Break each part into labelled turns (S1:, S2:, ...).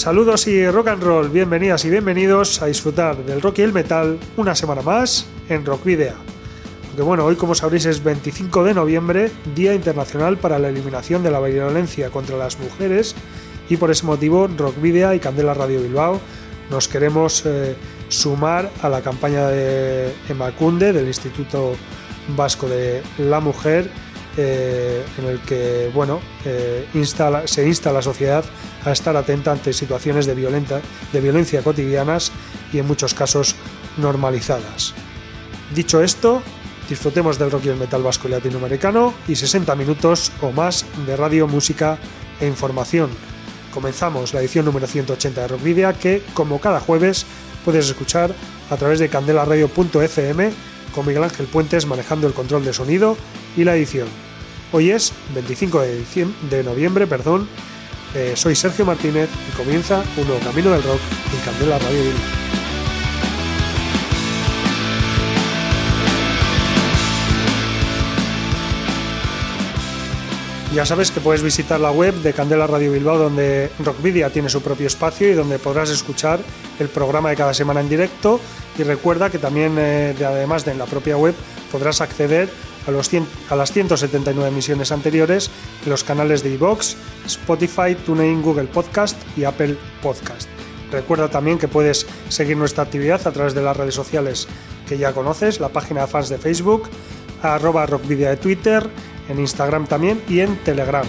S1: Saludos y rock and roll, bienvenidas y bienvenidos a disfrutar del rock y el metal una semana más en Rock Video. Aunque bueno, hoy como sabréis es 25 de noviembre, Día Internacional para la Eliminación de la Violencia contra las Mujeres y por ese motivo Rock Video y Candela Radio Bilbao nos queremos eh, sumar a la campaña de Emacunde del Instituto Vasco de la Mujer eh, en el que bueno, eh, se insta a la sociedad a estar atenta ante situaciones de, de violencia cotidianas y en muchos casos normalizadas. Dicho esto, disfrutemos del rock y el metal vasco y latinoamericano y 60 minutos o más de radio, música e información. Comenzamos la edición número 180 de Rockvidia que, como cada jueves, puedes escuchar a través de candelaradio.fm con Miguel Ángel Puentes manejando el control de sonido y la edición. Hoy es 25 de, noviembre, perdón, eh, soy Sergio Martínez y comienza un nuevo camino del rock en Candela Radio Ya sabes que puedes visitar la web de Candela Radio Bilbao donde Rockvidia tiene su propio espacio y donde podrás escuchar el programa de cada semana en directo y recuerda que también eh, además de en la propia web podrás acceder a, los a las 179 emisiones anteriores en los canales de iVoox, Spotify, TuneIn, Google Podcast y Apple Podcast. Recuerda también que puedes seguir nuestra actividad a través de las redes sociales que ya conoces, la página de fans de Facebook, arroba rockvidia de Twitter, en Instagram también y en Telegram.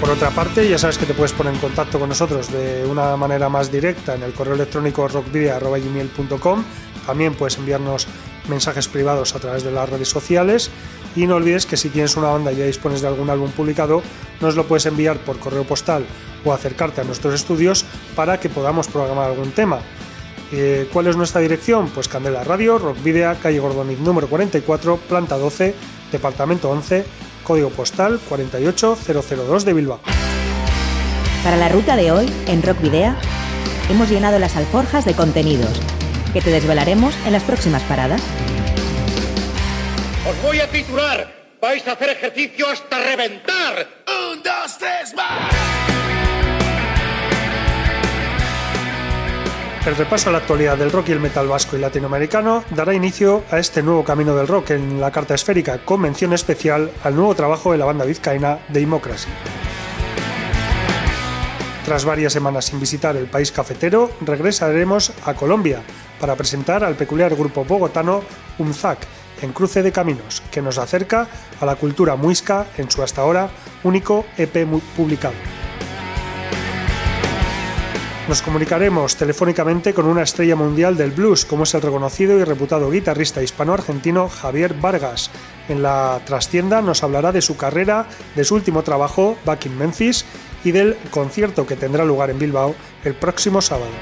S1: Por otra parte, ya sabes que te puedes poner en contacto con nosotros de una manera más directa en el correo electrónico rockvidia.gmail.com. También puedes enviarnos mensajes privados a través de las redes sociales. Y no olvides que si tienes una banda y ya dispones de algún álbum publicado, nos lo puedes enviar por correo postal o acercarte a nuestros estudios para que podamos programar algún tema. Eh, ¿Cuál es nuestra dirección? Pues Candela Radio, Rockvidea, calle Gordoniz número 44, planta 12, departamento 11 código postal 48002 de Bilbao.
S2: Para la ruta de hoy, en Rock Video, hemos llenado las alforjas de contenidos que te desvelaremos en las próximas paradas.
S3: Os voy a titular. Vais a hacer ejercicio hasta reventar. Un, dos, tres, más.
S1: El repaso a la actualidad del rock y el metal vasco y latinoamericano dará inicio a este nuevo camino del rock en la carta esférica, con mención especial al nuevo trabajo de la banda vizcaína Democracy. Tras varias semanas sin visitar el país cafetero, regresaremos a Colombia para presentar al peculiar grupo bogotano Umzac en Cruce de Caminos, que nos acerca a la cultura muisca en su hasta ahora único EP publicado. Nos comunicaremos telefónicamente con una estrella mundial del blues, como es el reconocido y reputado guitarrista hispano-argentino Javier Vargas. En la trastienda nos hablará de su carrera, de su último trabajo, Back in Memphis, y del concierto que tendrá lugar en Bilbao el próximo sábado.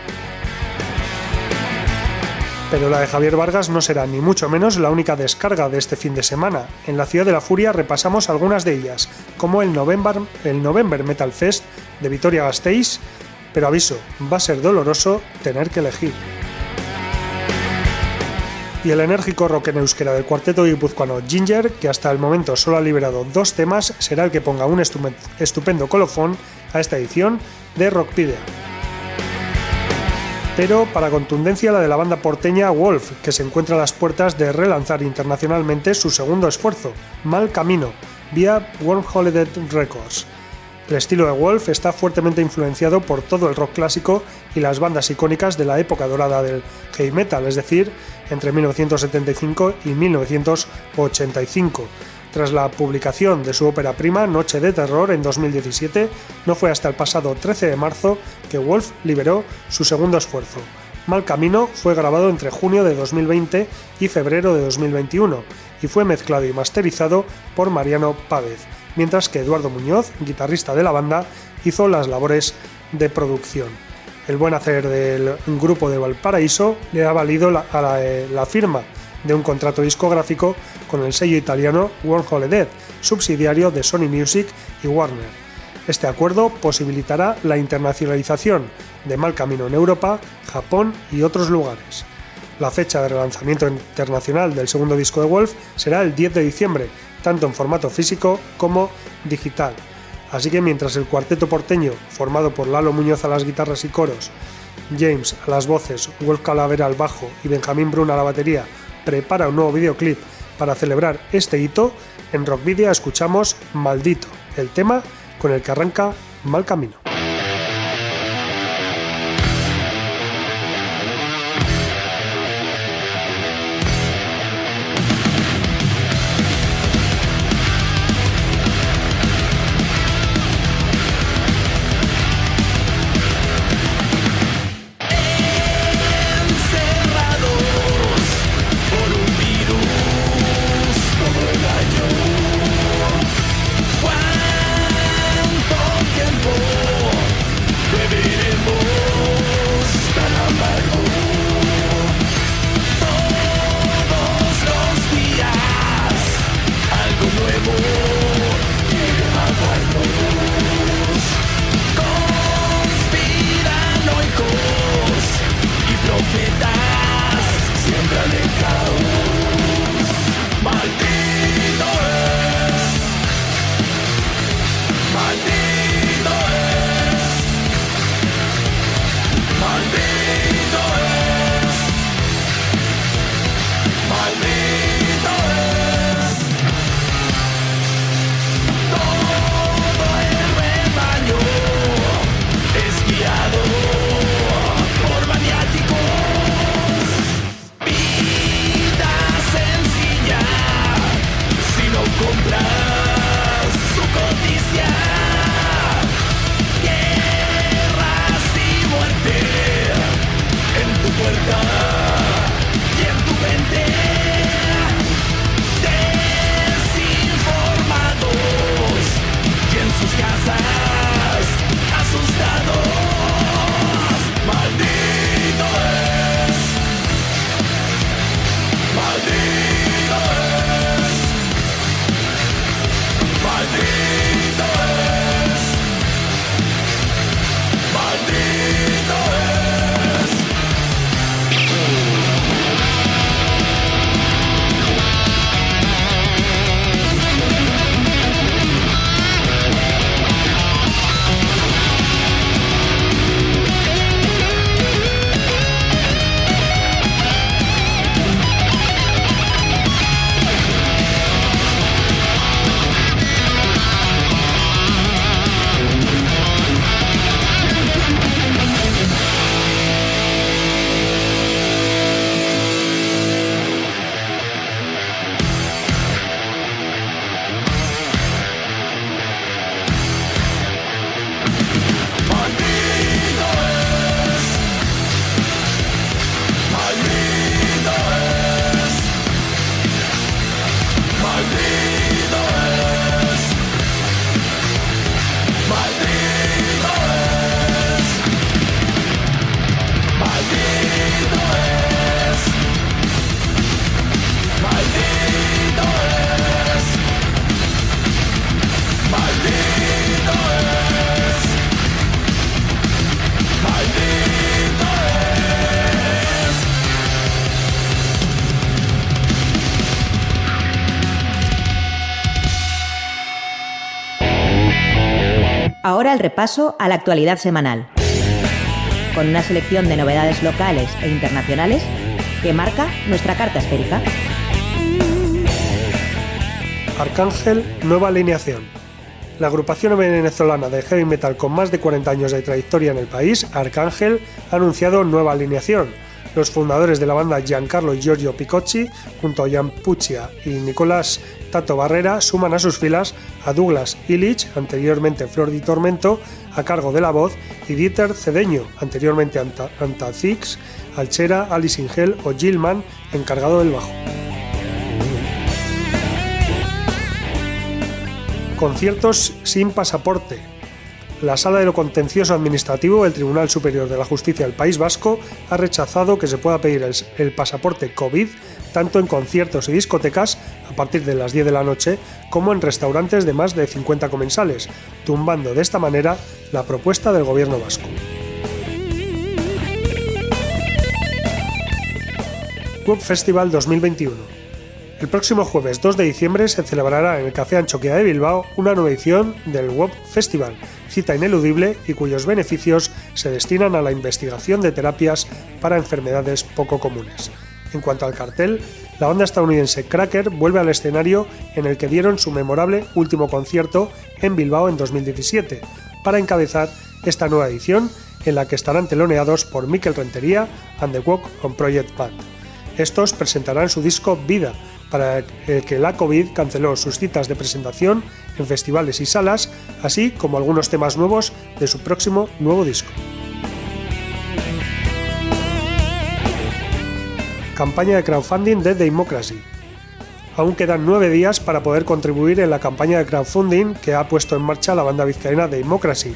S1: Pero la de Javier Vargas no será ni mucho menos la única descarga de este fin de semana. En la Ciudad de la Furia repasamos algunas de ellas, como el November, el Metal Fest de Vitoria Gasteiz, pero aviso, va a ser doloroso tener que elegir. Y el enérgico rock en euskera del cuarteto guipuzcoano Ginger, que hasta el momento solo ha liberado dos temas, será el que ponga un estupendo colofón a esta edición de Rockpedia. Pero para contundencia la de la banda porteña Wolf, que se encuentra a las puertas de relanzar internacionalmente su segundo esfuerzo, Mal Camino, vía Wormhole Records. El estilo de Wolf está fuertemente influenciado por todo el rock clásico y las bandas icónicas de la época dorada del heavy metal, es decir, entre 1975 y 1985. Tras la publicación de su ópera prima Noche de Terror en 2017, no fue hasta el pasado 13 de marzo que Wolf liberó su segundo esfuerzo,
S4: Mal Camino fue grabado entre junio de 2020 y febrero de 2021 y fue mezclado y masterizado por Mariano Pávez, mientras que Eduardo Muñoz, guitarrista de la banda, hizo las labores de producción. El buen hacer del grupo de Valparaíso le ha valido la, a la, eh, la firma de un contrato discográfico con el sello italiano One Dead, subsidiario de Sony Music y Warner. Este acuerdo posibilitará la internacionalización de Mal Camino en Europa, Japón y otros lugares. La fecha de relanzamiento internacional del segundo disco de Wolf será el 10 de diciembre, tanto en formato físico como digital. Así que mientras el cuarteto porteño, formado por Lalo Muñoz a las guitarras y coros, James a las voces, Wolf Calavera al bajo y Benjamín Brun a la batería, prepara un nuevo videoclip para celebrar este hito, en Rockvidia escuchamos Maldito, el tema con el que arranca Mal Camino.
S2: Ahora el repaso a la actualidad semanal, con una selección de novedades locales e internacionales que marca nuestra carta esférica.
S4: Arcángel, nueva alineación. La agrupación venezolana de heavy metal con más de 40 años de trayectoria en el país, Arcángel, ha anunciado nueva alineación. Los fundadores de la banda Giancarlo y Giorgio Picocci, junto a Jan Puccia y Nicolás Tato Barrera, suman a sus filas
S1: a Douglas Illich, anteriormente Flor di Tormento, a cargo de la voz, y Dieter Cedeño, anteriormente Antazix, Alchera, Alice Ingel o Gilman, encargado del bajo. Conciertos sin pasaporte. La Sala de lo Contencioso Administrativo del Tribunal Superior de la Justicia del País Vasco ha rechazado que se pueda pedir el, pasaporte COVID tanto en conciertos y discotecas a partir de las 10 de la noche como en restaurantes de más de 50 comensales, tumbando de esta manera la propuesta del gobierno vasco. Web Festival 2021. El próximo jueves 2 de diciembre se celebrará en el Café Anchoquia de Bilbao una nueva edición del Web Festival, cita ineludible y cuyos beneficios se destinan a la investigación de terapias para enfermedades poco comunes. En cuanto al cartel, la banda estadounidense Cracker vuelve al escenario en el que dieron su memorable último concierto en Bilbao en 2017, para encabezar esta nueva edición en la que estarán teloneados por Mikel Rentería and the Walk on Project Band. Estos presentarán su disco Vida, para el que la COVID canceló sus citas de presentación en festivales y salas, así como algunos temas nuevos de su próximo nuevo disco. Campaña de crowdfunding de Democracy. Aún quedan nueve días para poder contribuir en la campaña de crowdfunding que ha puesto en marcha la banda vizcaína Democracy.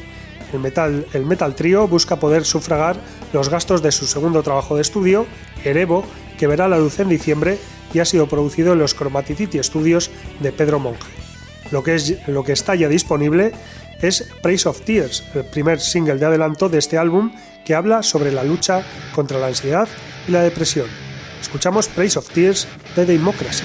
S1: El Metal, el Metal Trio busca poder sufragar los gastos de su segundo trabajo de estudio, Erevo, que verá la luz en diciembre y ha sido producido en los Chromaticity Studios de Pedro Monge. Lo que, es, lo que está ya disponible es Praise of Tears, el primer single de adelanto de este álbum que habla sobre la lucha contra la ansiedad y la depresión. Escuchamos Praise of Tears de Democracy.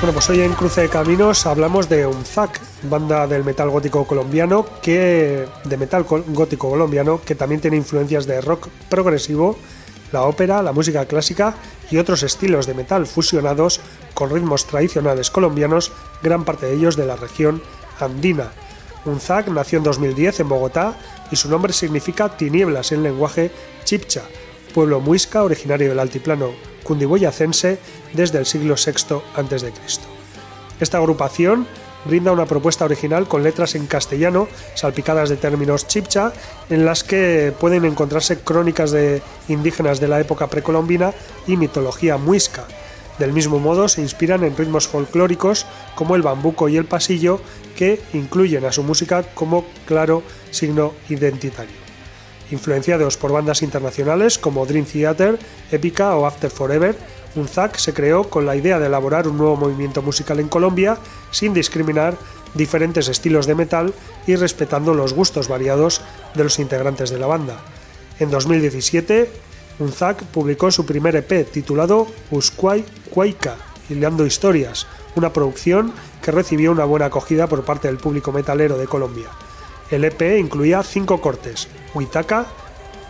S1: pues hoy en Cruce de Caminos hablamos de Unzac, banda del metal gótico colombiano que de metal gótico colombiano que también tiene influencias de rock progresivo, la ópera, la música clásica y otros estilos de metal fusionados con ritmos tradicionales colombianos, gran parte de ellos de la región andina. Unzac nació en 2010 en Bogotá y su nombre significa tinieblas en lenguaje chipcha, pueblo muisca originario del altiplano cundiboyacense desde el siglo VI a.C. Esta agrupación brinda una propuesta original con letras en castellano, salpicadas de términos chipcha, en las que pueden encontrarse crónicas de indígenas de la época precolombina y mitología muisca. Del mismo modo, se inspiran en ritmos folclóricos como el bambuco y el pasillo, que incluyen a su música como claro signo identitario influenciados por bandas internacionales como Dream Theater, Epica o After Forever, Unzac se creó con la idea de elaborar un nuevo movimiento musical en Colombia sin discriminar diferentes estilos de metal y respetando los gustos variados de los integrantes de la banda. En 2017, Unzac publicó su primer EP titulado Usquay Cuaica, Hilando Historias, una producción que recibió una buena acogida por parte del público metalero de Colombia. El EP incluía cinco cortes, Huitaca,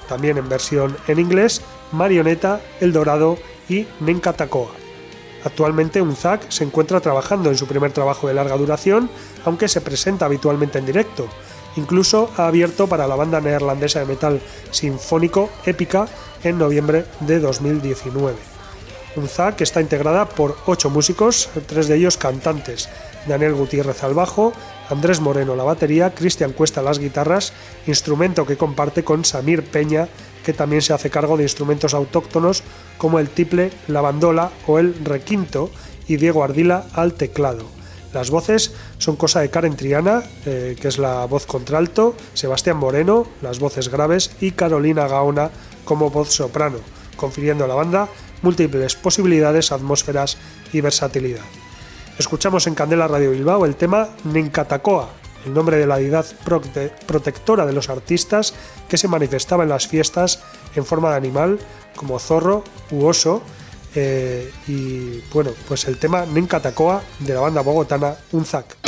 S1: también en versión en inglés, Marioneta, El Dorado y Nenkatakoa. Actualmente Unzac se encuentra trabajando en su primer trabajo de larga duración, aunque se presenta habitualmente en directo. Incluso ha abierto para la banda neerlandesa de metal sinfónico Épica en noviembre de 2019. Unzac está integrada por ocho músicos, tres de ellos cantantes, Daniel Gutiérrez al bajo, Andrés Moreno la batería, Cristian Cuesta las guitarras, instrumento que comparte con Samir Peña, que también se hace cargo de instrumentos autóctonos como el tiple, la bandola o el requinto, y Diego Ardila al teclado. Las voces son cosa de Karen Triana, eh, que es la voz contralto, Sebastián Moreno, las voces graves, y Carolina Gaona como voz soprano, confiriendo a la banda múltiples posibilidades, atmósferas y versatilidad. Escuchamos en Candela Radio Bilbao el tema Nenkatakoa, el nombre de la deidad protectora de los artistas que se manifestaba en las fiestas en forma de animal como zorro u oso. Eh, y bueno, pues el tema Nenkatakoa de la banda bogotana Unzac.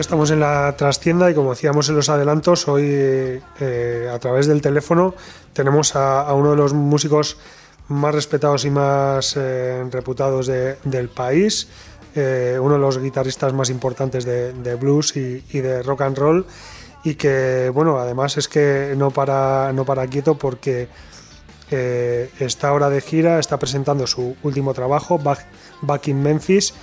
S1: Estamos en la trastienda y como decíamos en los adelantos, hoy eh, a través del teléfono tenemos a, uno de los músicos más respetados y más eh, reputados del país, eh, uno de los guitarristas más importantes de, blues y, de rock and roll y que, bueno, además es que no para, no para quieto porque está ahora de gira, está presentando su último trabajo, Back in Memphis,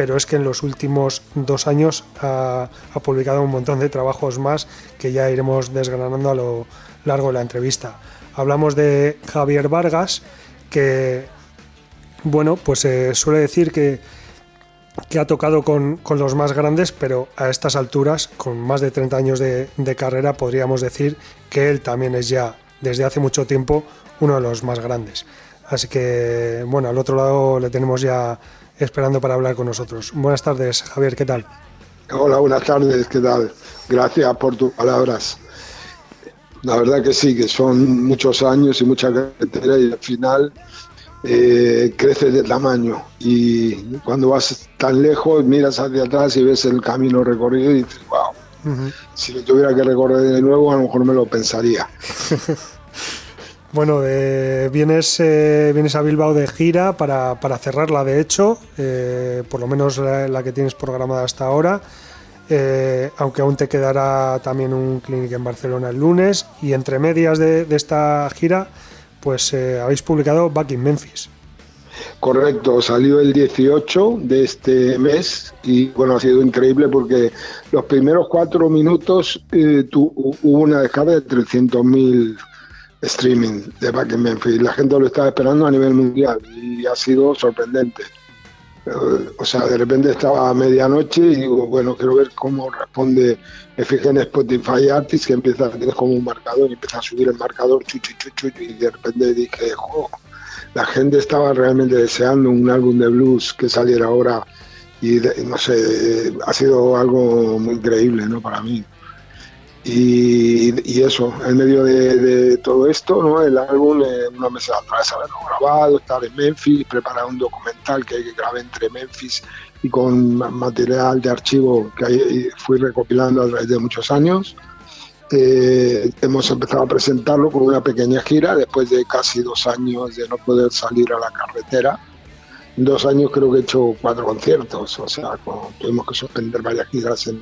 S1: pero es que en los últimos dos años ha, publicado un montón de trabajos más que ya iremos desgranando a lo largo de la entrevista. Hablamos de Javier Vargas, que, bueno, pues se suele decir que, que ha tocado con, los más grandes, pero a estas alturas, con más de 30 años de, de carrera, podríamos decir que él también es ya, desde hace mucho tiempo, uno de los más grandes. Así que, bueno, al otro lado le tenemos ya esperando para hablar con nosotros. Buenas tardes, Javier, ¿qué tal?
S5: Hola, buenas tardes, ¿qué tal? Gracias por tus palabras. La verdad que sí, que son muchos años y mucha carretera y al final eh, crece de tamaño. Y cuando vas tan lejos, miras hacia atrás y ves el camino recorrido y dices, wow, si lo tuviera que recorrer de nuevo, a lo mejor me lo pensaría.
S1: Bueno, eh, vienes, eh, vienes a Bilbao de gira para, para cerrarla, de hecho, eh, por lo menos la, que tienes programada hasta ahora, aunque aún te quedará también un clinic en Barcelona el lunes, y entre medias de, esta gira, pues habéis publicado Back in Memphis.
S5: Correcto, salió el 18 de este mes y bueno, ha sido increíble porque los primeros cuatro minutos hubo una descarga de 300.000 streaming de Back in Memphis. La gente lo estaba esperando a nivel mundial y ha sido sorprendente. Eh, o sea, de repente estaba a medianoche y digo, bueno, quiero ver cómo responde. Me fijé en Spotify Artist que empieza, tienes como un marcador y empieza a subir el marcador, chuchu, chuchu, y de repente dije, jo, la gente estaba realmente deseando un álbum de blues que saliera ahora y no sé, ha sido algo muy increíble, ¿no? Para mí. Y, eso, en medio de, todo esto, ¿no? el álbum, eh, una mesa atrás haberlo grabado, estar en Memphis, preparar un documental que, que grabé entre Memphis y con material de archivo que fui recopilando a través de muchos años. Eh, hemos empezado a presentarlo con una pequeña gira después de casi dos años de no poder salir a la carretera dos años creo que he hecho cuatro conciertos, o sea, tuvimos que suspender varias giras en,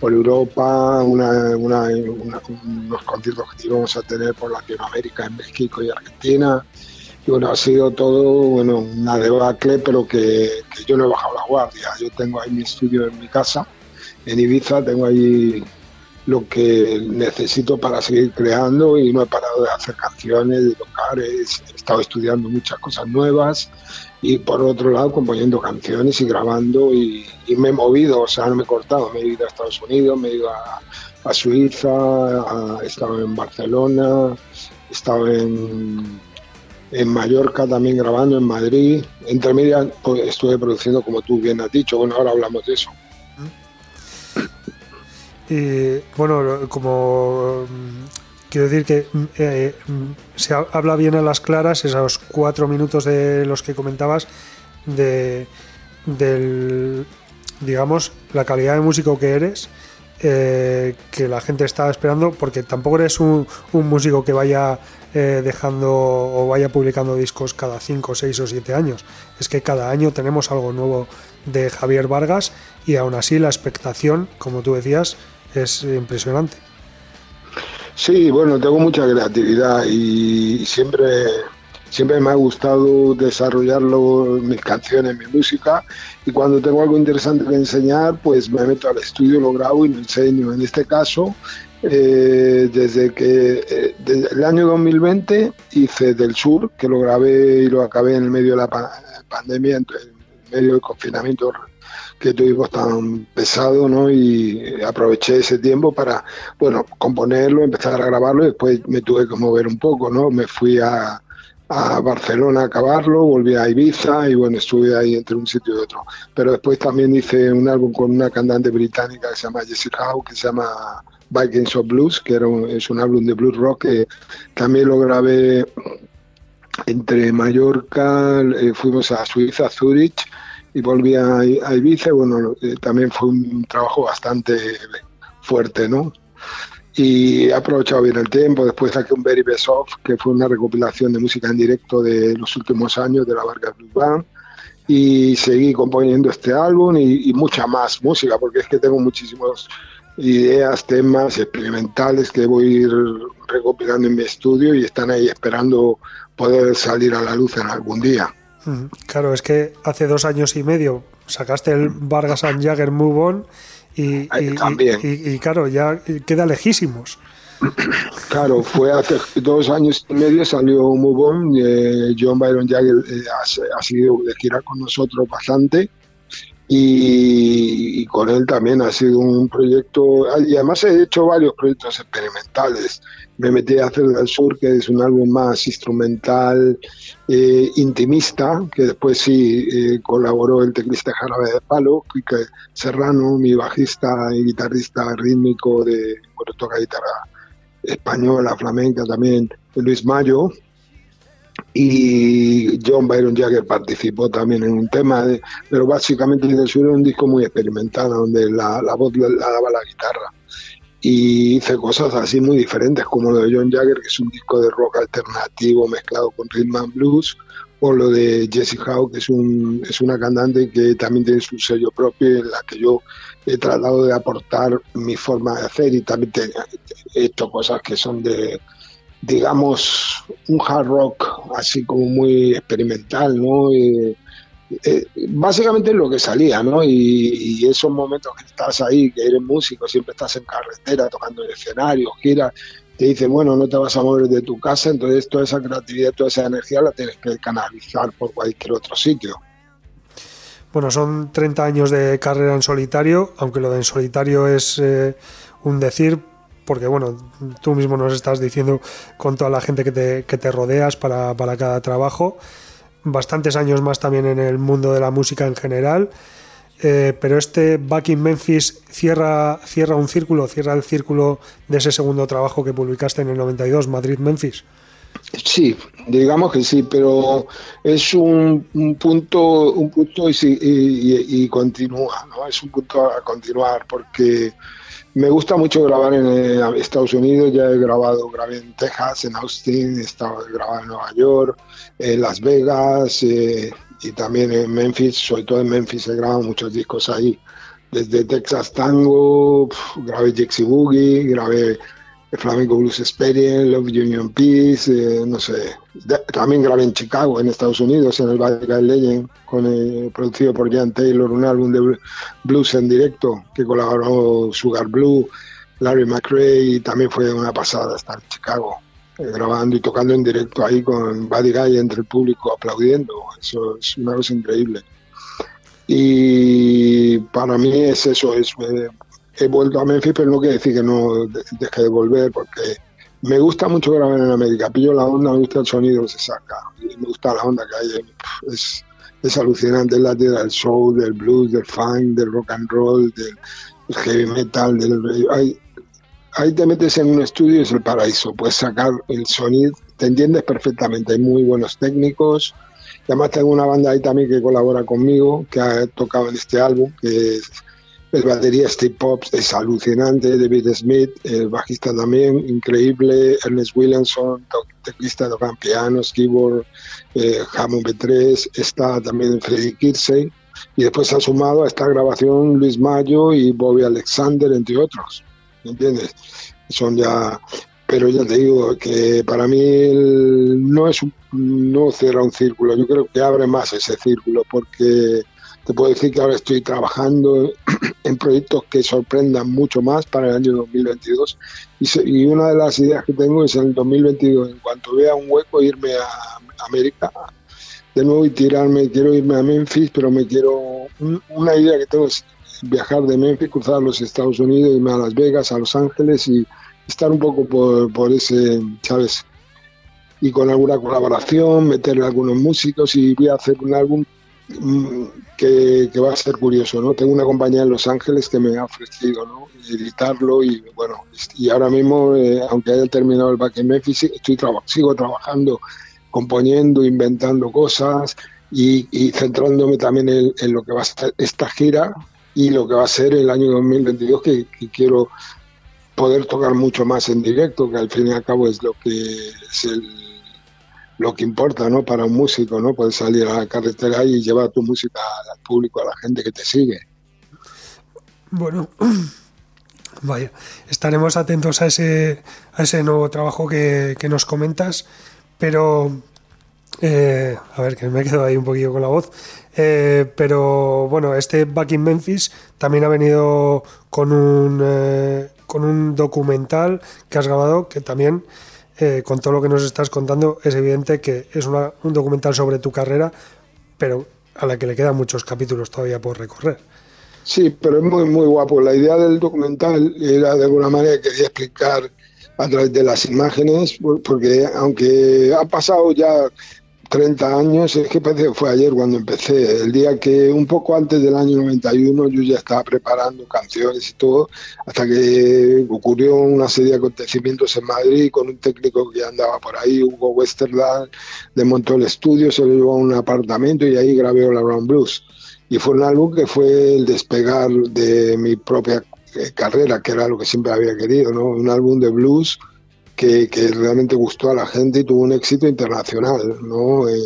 S5: por Europa, una, unos conciertos que íbamos a tener por Latinoamérica, en México y Argentina. Y bueno, ha sido todo, bueno, una debacle, pero que, que yo no he bajado la guardia. Yo tengo ahí mi estudio en mi casa, en Ibiza, tengo ahí lo que necesito para seguir creando y no he parado de hacer canciones, de tocar, he estado estudiando muchas cosas nuevas y por otro lado componiendo canciones y grabando y, me he movido, o sea, no me he cortado, me he ido a Estados Unidos, me he ido a, Suiza, he estado en Barcelona, he estado en, en Mallorca también grabando, en Madrid, entre medias pues, estuve produciendo como tú bien has dicho, bueno, ahora hablamos de eso.
S1: Y bueno, como quiero decir que mm, eh, mm, se habla bien a las claras esos cuatro minutos de los que comentabas de digamos la calidad de músico que eres eh, que la gente está esperando, porque tampoco eres un, músico que vaya eh, dejando o vaya publicando discos cada 5, 6 o 7 años. Es que cada año tenemos algo nuevo de Javier Vargas y aún así la expectación, como tú decías, es impresionante.
S5: Sí, bueno, tengo mucha creatividad y siempre siempre me ha gustado desarrollarlo, mis canciones, mi música, y cuando tengo algo interesante que enseñar, pues me meto al estudio, lo grabo y lo enseño. En este caso, eh, desde que eh, el año 2020 hice Del Sur, que lo grabé y lo acabé en el medio de la pandemia, en medio del confinamiento que tuvimos tan pesado, ¿no? Y aproveché ese tiempo para, bueno, componerlo, empezar a grabarlo y después me tuve que mover un poco, ¿no? Me fui a, a Barcelona a acabarlo, volví a Ibiza y bueno, estuve ahí entre un sitio y otro. Pero después también hice un álbum con una cantante británica que se llama Jessie Howe, que se llama Vikings of Blues, que era es un álbum de blues rock que también lo grabé entre Mallorca, eh, fuimos a Suiza, Zurich y volví a, Ibiza. Bueno, eh, también fue un trabajo bastante fuerte, ¿no? y he aprovechado bien el tiempo. Después saqué un Very Best Of, que fue una recopilación de música en directo de los últimos años de la Vargas Blues Band. Y seguí componiendo este álbum y, mucha más música, porque es que tengo muchísimas ideas, temas experimentales que voy a ir recopilando en mi estudio y están ahí esperando poder salir a la luz en algún día.
S1: Claro, es que hace dos años y medio sacaste el Vargas and Jagger Move On y, y, claro, ya queda lejísimos.
S5: Claro, fue hace dos años y medio salió Move On, eh, John Byron Jagger eh, ha, sido de gira con nosotros bastante y, con él también ha sido un proyecto, y además he hecho varios proyectos experimentales. Me metí a hacer del sur, que es un álbum más instrumental, eh, intimista, que después sí eh, colaboró el teclista Jarabe de Palo, Quique Serrano, mi bajista y guitarrista rítmico de, bueno, toca guitarra española, flamenca también, Luis Mayo, y John Byron Jagger participó también en un tema, pero básicamente el sur era un disco muy experimental donde la voz la, daba la guitarra y hice cosas así muy diferentes como lo de John Jagger que es un disco de rock alternativo mezclado con rhythm and blues o lo de Jessie Howe que es, un, es una cantante que también tiene su sello propio en la que yo he tratado de aportar mi forma de hacer y también he hecho cosas que son de digamos, un hard rock así como muy experimental, ¿no? Eh, básicamente lo que salía, ¿no? Y, esos momentos que estás ahí, que eres músico, siempre estás en carretera, tocando en escenario, gira, te dicen, bueno, no te vas a mover de tu casa, entonces toda esa creatividad, toda esa energía la tienes que canalizar por cualquier otro sitio.
S1: Bueno, son 30 años de carrera en solitario, aunque lo de en solitario es eh, un decir, porque bueno, tú mismo nos estás diciendo con toda la gente que te, que te rodeas para, para, cada trabajo, bastantes años más también en el mundo de la música en general, eh, pero este Back in Memphis cierra, cierra un círculo, cierra el círculo de ese segundo trabajo que publicaste en el 92, Madrid-Memphis.
S5: Sí, digamos que sí, pero es un, punto, un punto y, y, y, continúa, ¿no? Es un punto a continuar porque me gusta mucho grabar en eh, Estados Unidos, ya he grabado, grabé en Texas, en Austin, he estado grabando en Nueva York, en Las Vegas eh, y también en Memphis, sobre todo en Memphis he grabado muchos discos ahí. Desde Texas Tango, grabé Jexy Boogie, grabé Flamenco Blues Experience, Love Union Peace, eh, no sé. también grabé en Chicago, en Estados Unidos, en el Valle Legend, con, eh, producido por Jan Taylor, un álbum de blues en directo que colaboró Sugar Blue, Larry McRae, y también fue una pasada estar en Chicago, eh, grabando y tocando en directo ahí con Buddy Guy entre el público aplaudiendo. Eso es una cosa increíble. Y para mí es eso, es he vuelto a Memphis, pero no quiere decir que no deje de volver, porque me gusta mucho grabar en América. Pillo la onda, me gusta el sonido que se saca, me gusta la onda que hay. Es, alucinante, es la tierra del soul, del blues, del funk, del rock and roll, del, heavy metal. Del, ahí, ahí te metes en un estudio y es el paraíso. Puedes sacar el sonido, te entiendes perfectamente. Hay muy buenos técnicos. Además tengo una banda ahí también que colabora conmigo, que ha tocado en este álbum, que el batería Steve Pops es alucinante, David Smith, el bajista también, increíble, Ernest Williamson, teclista tocan pianos, keyboard, eh, Hammond B3, está también Freddy Kirsey, y después se ha sumado a esta grabación Luis Mayo y Bobby Alexander, entre otros, ¿entiendes? Son ya, pero ya te digo que para mí no es un, no cierra un círculo, yo creo que abre más ese círculo, porque te puedo decir que ahora estoy trabajando en proyectos que sorprendan mucho más para el año 2022 y, una de las ideas que tengo es en el 2022, en cuanto vea un hueco, irme a América de nuevo y tirarme, quiero irme a Memphis, pero me quiero, una idea que tengo es viajar de Memphis, cruzar los Estados Unidos, irme a Las Vegas, a Los Ángeles y estar un poco por, por ese, ¿sabes? Y con alguna colaboración, meterle algunos músicos y voy a hacer un álbum Mm, que, va a ser curioso, ¿no? Tengo una compañía en Los Ángeles que me ha ofrecido, ¿no? Editarlo y bueno, y ahora mismo, eh, aunque haya terminado el back en Memphis, estoy sigo trabajando, componiendo, inventando cosas y, centrándome también en, lo que va a ser esta gira y lo que va a ser el año 2022, que, que quiero poder tocar mucho más en directo, que al fin y al cabo es lo que es el lo que importa, ¿no? Para un músico, ¿no? Poder salir a la carretera y llevar tu música al público, a la gente que te sigue.
S1: Bueno, vaya, estaremos atentos a ese, a ese nuevo trabajo que, nos comentas, pero eh, a ver, que me he quedado ahí un poquillo con la voz. Eh, pero bueno, este Back in Memphis también ha venido con un, eh, con un documental que has grabado que también eh, con todo lo que nos estás contando, es evidente que es un documental sobre tu carrera, pero a la que le quedan muchos capítulos todavía por recorrer.
S5: Sí, pero es muy, muy guapo. La idea del documental era de alguna manera quería explicar a través de las imágenes, porque aunque ha pasado ya 30 años, es que parece que fue ayer cuando empecé, el día que un poco antes del año 91 yo ya estaba preparando canciones y todo, hasta que ocurrió una serie de acontecimientos en Madrid con un técnico que andaba por ahí, Hugo Westerland, desmontó el estudio, se lo llevó a un apartamento y ahí grabé la Brown Blues. Y fue un álbum que fue el despegar de mi propia eh, carrera, que era lo que siempre había querido, ¿no? Un álbum de blues que, realmente gustó a la gente y tuvo un éxito internacional, ¿no? Eh,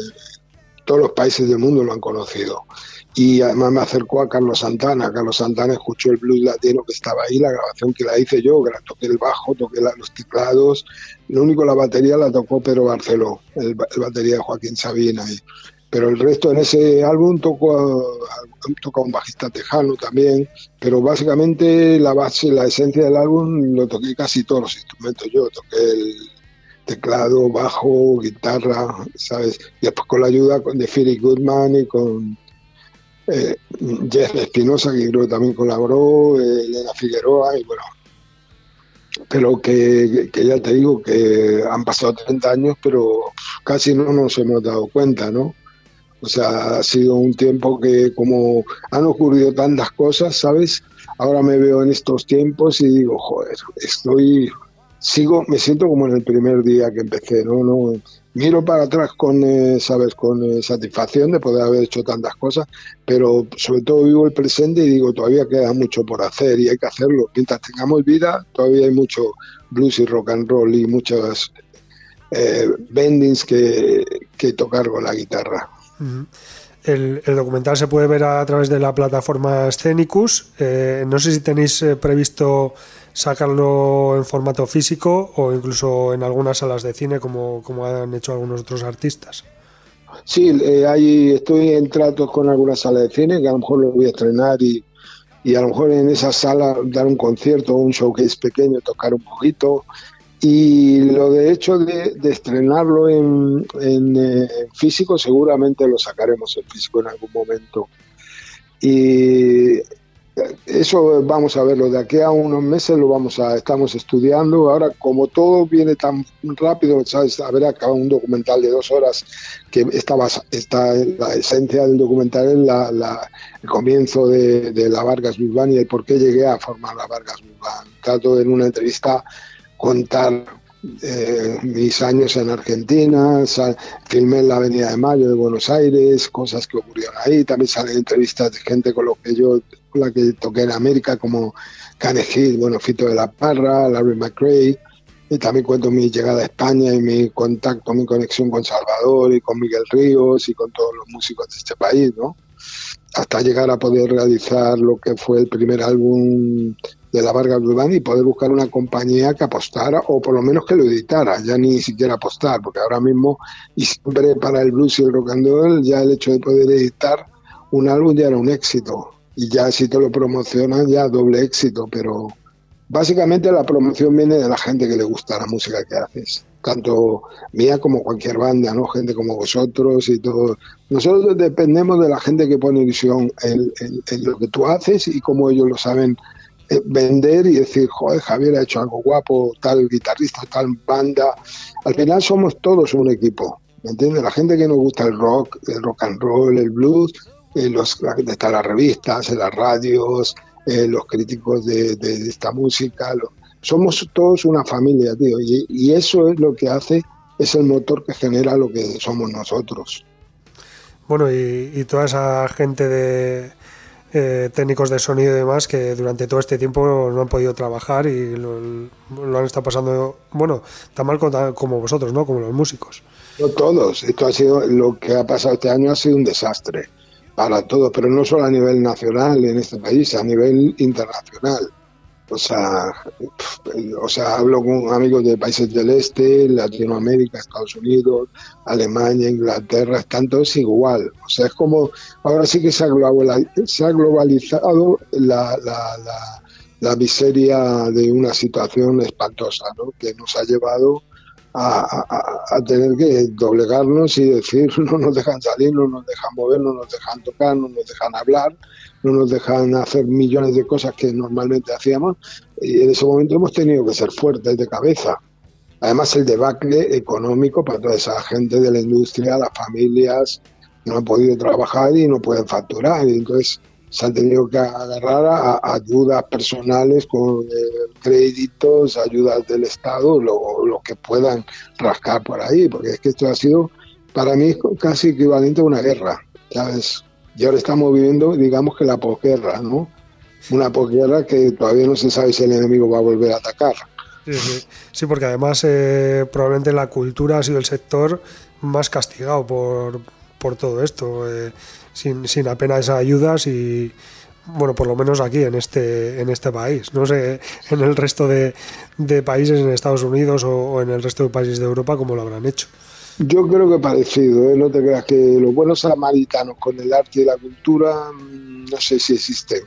S5: todos los países del mundo lo han conocido. Y además me acercó a Carlos Santana. Carlos Santana escuchó el blues latino que estaba ahí, la grabación que la hice yo, toqué el bajo, toqué los teclados. Lo único, la batería la tocó Pedro Barceló, el, batería de Joaquín Sabina. Pero el resto en ese álbum tocó, tocó un bajista tejano también, pero básicamente la base, la esencia del álbum lo toqué casi todos los instrumentos yo, toqué el teclado, bajo, guitarra, ¿sabes? Y después con la ayuda de Philip Goodman y con eh, Jeff Espinosa, que creo que también colaboró, eh, Elena Figueroa, y bueno, pero que, que, ya te digo que han pasado 30 años, pero casi no nos hemos dado cuenta, ¿no? O sea, ha sido un tiempo que como han ocurrido tantas cosas, ¿sabes? Ahora me veo en estos tiempos y digo, joder, estoy, sigo, me siento como en el primer día que empecé, ¿no? no miro para atrás con, eh, ¿sabes? Con eh, satisfacción de poder haber hecho tantas cosas, pero sobre todo vivo el presente y digo, todavía queda mucho por hacer y hay que hacerlo. Mientras tengamos vida, todavía hay mucho blues y rock and roll y muchas eh, bendings que, que tocar con la guitarra.
S1: El, documental se puede ver a, través de la plataforma Scenicus. Eh, no sé si tenéis eh, previsto sacarlo en formato físico o incluso en algunas salas de cine como, como han hecho algunos otros artistas.
S5: Sí, eh, estoy en tratos con algunas salas de cine que a lo mejor lo voy a estrenar y, y a lo mejor en esa sala dar un concierto un showcase pequeño, tocar un poquito. Y lo de hecho de, estrenarlo en, eh, físico, seguramente lo sacaremos en físico en algún momento. Y eso vamos a verlo de aquí a unos meses lo vamos a estamos estudiando ahora como todo viene tan rápido sabes haber acabado un documental de dos horas que estaba está la esencia del documental es la, el comienzo de, la Vargas Bilbán y el por qué llegué a formar la Vargas Bilbán trato en una entrevista contar eh, mis años en Argentina, filmé en la Avenida de Mayo de Buenos Aires, cosas que ocurrieron ahí, también salen entrevistas de gente con lo que yo, la que toqué en América, como Kane Hill, bueno, Fito de la Parra, Larry McRae, y también cuento mi llegada a España y mi contacto, mi conexión con Salvador y con Miguel Ríos y con todos los músicos de este país, ¿no? Hasta llegar a poder realizar lo que fue el primer álbum de la Vargas Urbana y poder buscar una compañía que apostara o por lo menos que lo editara, ya ni siquiera apostar, porque ahora mismo y siempre para el blues y el rock and roll ya el hecho de poder editar un álbum ya era un éxito y ya si te lo promocionan ya doble éxito, pero básicamente la promoción viene de la gente que le gusta la música que haces, tanto mía como cualquier banda, ¿no? Gente como vosotros y todo. Nosotros dependemos de la gente que pone visión en, en lo que tú haces y cómo ellos lo saben vender y decir, joder, Javier ha hecho algo guapo, tal guitarrista, tal banda. Al final somos todos un equipo, ¿me entiendes? La gente que nos gusta el rock, el rock and roll, el blues, eh, los, la gente está en las revistas, en las radios, eh, los críticos de, esta música. somos todos una familia, tío, y, y eso es lo que hace, es el motor que genera lo que somos nosotros.
S1: Bueno, y toda esa gente de, eh, técnicos de sonido y demás que durante todo este tiempo no han podido trabajar y lo, han estado pasando, bueno, tan mal como, vosotros, ¿no? Como los músicos.
S5: No todos. Esto ha sido, lo que ha pasado este año ha sido un desastre para todos, pero no solo a nivel nacional en este país, a nivel internacional. O sea, o sea, hablo con amigos de países del este, Latinoamérica, Estados Unidos, Alemania, Inglaterra, están todos igual. O sea, es como, ahora sí que se ha, globalizado la, la, la, miseria de una situación espantosa, ¿no? Que nos ha llevado a, tener que doblegarnos y decir no nos dejan salir, no nos dejan mover, no nos dejan tocar, no nos dejan hablar, no nos dejan hacer millones de cosas que normalmente hacíamos y en ese momento hemos tenido que ser fuertes de cabeza. Además el debacle económico para toda esa gente de la industria, las familias no han podido trabajar y no pueden facturar y entonces se han tenido que agarrar a, ayudas personales con eh, créditos, ayudas del Estado, lo, lo, que puedan rascar por ahí, porque es que esto ha sido para mí casi equivalente a una guerra, ¿sabes? Y ahora estamos viviendo, digamos que la posguerra, ¿no? Una posguerra que todavía no se sabe si el enemigo va a volver a atacar.
S1: Sí, porque además eh, probablemente la cultura ha sido el sector más castigado por, por todo esto, eh, sin, sin apenas ayudas y, bueno, por lo menos aquí en este, en este país. No sé en el resto de, de países, en Estados Unidos o, o, en el resto de países de Europa, cómo lo habrán hecho.
S5: Yo creo que parecido, ¿eh? no te creas que los buenos samaritanos con el arte y la cultura mm, no sé si existen.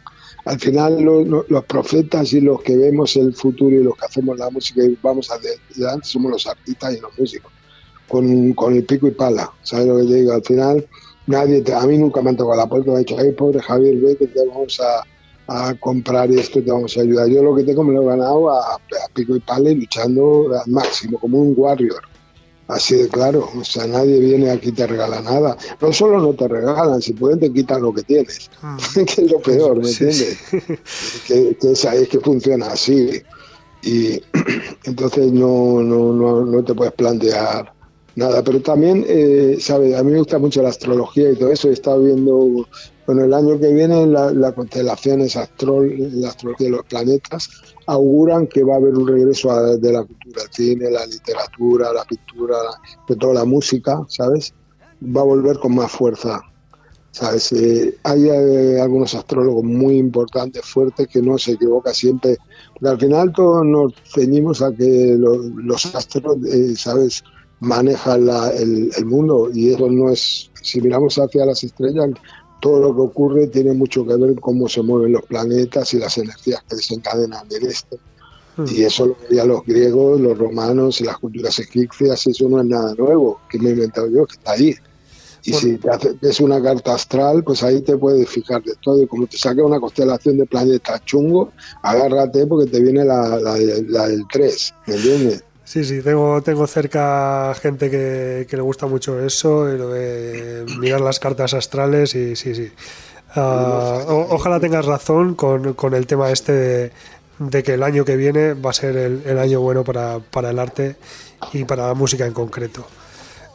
S5: Al final los profetas y los que vemos el futuro y los que hacemos la música y vamos adelante somos los artistas y los músicos, con, con el pico y pala, ¿sabes lo que te digo? Al final nadie, a mí nunca me han tocado la puerta, me ha dicho, ay pobre Javier, ve que te vamos a, a comprar esto, te vamos a ayudar. Yo lo que tengo me lo he ganado a, a pico y pala y luchando al máximo, como un warrior. Así de claro, o sea, nadie viene aquí y te regala nada. No solo no te regalan, si pueden te quitan lo que tienes, ah. que es lo peor, ¿me entiendes? Que, que es, es, que funciona así. Y entonces no, no, no, no te puedes plantear nada. Pero también, eh, ¿sabes? A mí me gusta mucho la astrología y todo eso. He estado viendo, bueno, el año que viene las la constelaciones, astro, la astrología de los planetas, auguran que va a haber un regreso de la cultura, el cine, la literatura, la pintura, de toda la música, ¿sabes? Va a volver con más fuerza. ¿Sabes? Eh, hay eh, algunos astrólogos muy importantes, fuertes, que no se equivoca siempre. Porque al final todos nos ceñimos a que los astros, eh, ¿sabes?, manejan el, el mundo y eso no es. Si miramos hacia las estrellas, todo lo que ocurre tiene mucho que ver con cómo se mueven los planetas y las energías que desencadenan en. Hmm. Y eso lo veían los griegos, los romanos y las culturas egipcias, eso no es nada nuevo, que me he inventado yo, que está ahí. Y si te haces una carta astral, pues ahí te puedes fijar de todo. Y como te saca una constelación de planetas chungo, agárrate porque te viene la, la, la del 3, ¿me entiendes?
S1: Sí, sí, tengo, tengo cerca gente que, le gusta mucho eso, y lo de mirar las cartas astrales y sí, sí. Ah, ojalá tengas razón con, con, el tema este de que el año que viene va a ser el, año bueno para, para, el arte y para la música en concreto.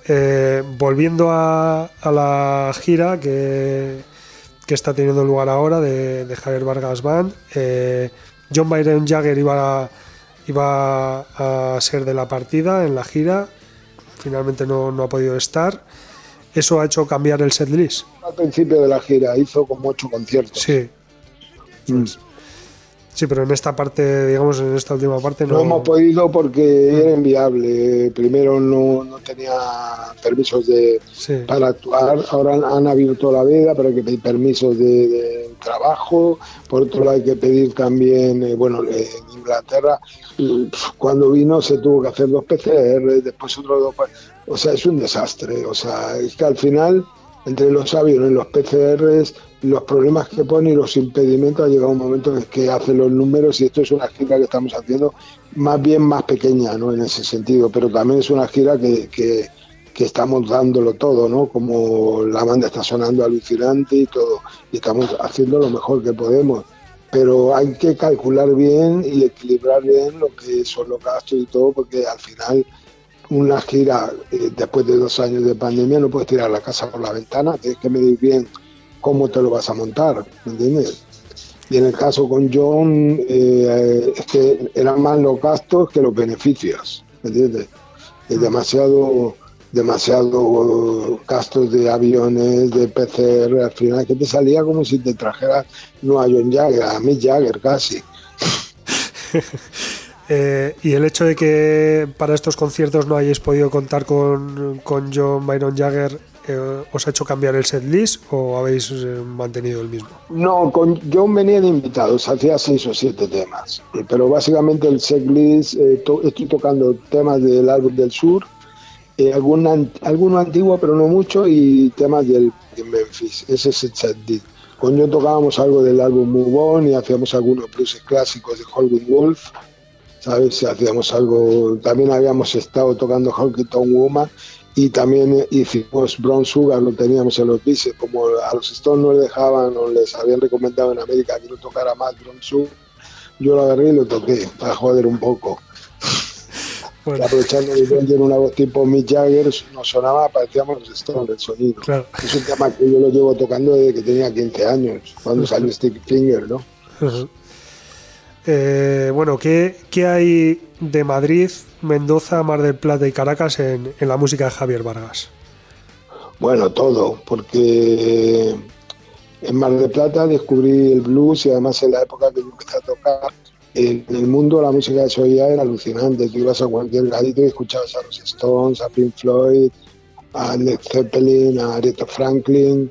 S1: Eh, volviendo a, la gira que, que, está teniendo lugar ahora de, Javier Vargas Band, eh, John Byron Jagger iba, iba a ser de la partida en la gira, finalmente no, no ha podido estar. ¿Eso ha hecho cambiar el setlist?
S5: Al principio de la gira hizo como ocho conciertos.
S1: Sí. Mm. Sí, pero en esta parte, digamos, en esta última parte no.
S5: No hemos podido porque era inviable. Primero no, no tenía permisos de, para actuar. Ahora han, abierto la veda, pero hay que pedir permisos de, trabajo. Por otro lado, hay que pedir también, eh, bueno, en Inglaterra, cuando vino se tuvo que hacer dos PCR, después otros dos. O sea, es un desastre. O sea, es que al final, entre los aviones, los PCRs los problemas que pone y los impedimentos ha llegado un momento en que hace los números y esto es una gira que estamos haciendo más bien más pequeña ¿no? en ese sentido, pero también es una gira que, que, estamos dándolo todo, ¿no? como la banda está sonando alucinante y todo, y estamos haciendo lo mejor que podemos. Pero hay que calcular bien y equilibrar bien lo que son los gastos y todo, porque al final una gira eh, después de dos años de pandemia no puedes tirar la casa por la ventana, tienes que medir bien cómo te lo vas a montar, ¿me entiendes? Y en el caso con John, eh, es que eran más los gastos que los beneficios, ¿me entiendes? Es demasiado, demasiado gastos de aviones, de PCR, al final que te salía como si te trajeras no a John Jagger, a Mick Jagger casi.
S1: Eh, y el hecho de que para estos conciertos no hayáis podido contar con, con John Byron Jagger eh, ¿os ha hecho cambiar el set list o habéis eh, mantenido el mismo?
S5: No, con John venía de invitados, hacía seis o siete temas, eh, pero básicamente el set list, estoy tocando temas del álbum del sur, algún, alguno antiguo pero no mucho y temas del de Memphis, ese es el set list. Con John tocábamos algo del álbum Move On y hacíamos algunos blues clásicos de Hollywood Wolf, ¿sabes? Hacíamos algo, también habíamos estado tocando Honky Tonk Woman y también hicimos Brown Sugar, lo teníamos en los bices, como a los Stones no les dejaban o les habían recomendado en América que no tocara más Brown Sugar, yo lo agarré y lo toqué para joder un poco. Aprovechando que en una voz tipo Mick Jagger, nos sonaba, parecíamos los Stones el sonido. Es un tema que yo lo llevo tocando desde que tenía 15 años, cuando salió Stick Finger, ¿no?
S1: Eh, bueno, ¿qué, ¿qué, hay de Madrid, Mendoza, Mar del Plata y Caracas en, la música de Javier Vargas?
S5: Bueno, todo, porque en Mar del Plata descubrí el blues y además en la época que empecé a tocar, en el mundo la música de oía era alucinante. Tú ibas a cualquier gadito y escuchabas a los Stones, a Pink Floyd, a Led Zeppelin, a Aretha Franklin,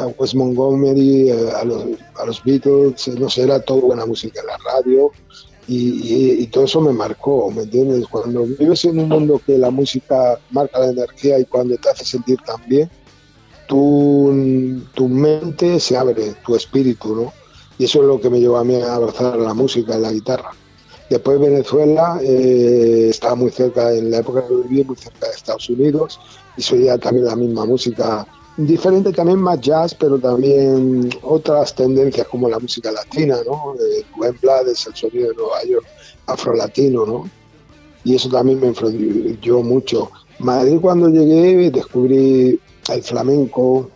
S5: a Wes Montgomery, eh, a los, a los Beatles, no sé, era todo buena música en la radio y, todo eso me marcó, ¿me entiendes? Cuando vives en un mundo que la música marca la energía y cuando te hace sentir tan bien, tu, tu mente se abre, tu espíritu, ¿no? Y eso es lo que me llevó a mí a abrazar la música, la guitarra. Después Venezuela eh, estaba muy cerca, en la época que viví, muy cerca de Estados Unidos, y soy también la misma música diferente también más jazz, pero también otras tendencias como la música latina, ¿no? De Rubén Blades, el sonido de Nueva York, afrolatino, ¿no? Y eso también me influyó mucho. Madrid cuando llegué descubrí el flamenco,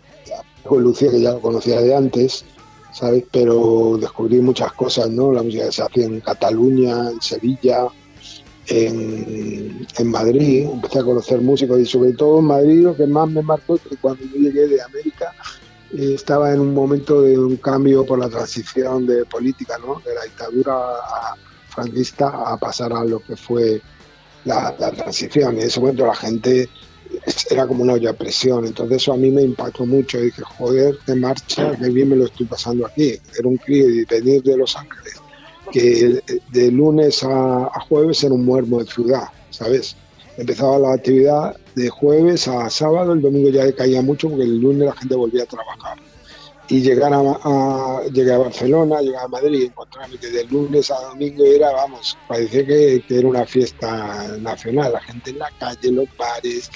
S5: con Lucía que ya lo conocía de antes, ¿sabes? Pero descubrí muchas cosas, ¿no? La música que se hacía en Cataluña, en Sevilla, en, Madrid, empecé a conocer músicos y sobre todo en Madrid lo que más me marcó es que cuando yo llegué de América eh, estaba en un momento de un cambio por la transición de política, ¿no? de la dictadura franquista a pasar a lo que fue la, transición. Y en ese momento la gente era como una olla de presión, entonces eso a mí me impactó mucho. Y dije, joder, qué marcha, qué bien me lo estoy pasando aquí. Era un crío y venir de Los Ángeles que de lunes a, jueves era un muermo de ciudad, ¿sabes? Empezaba la actividad de jueves a sábado, el domingo ya caía mucho porque el lunes la gente volvía a trabajar. Y llegar a, llegar a Barcelona, llegar a Madrid y encontrarme que de lunes a domingo era, vamos, parecía que, era una fiesta nacional, la gente en la calle, los bares,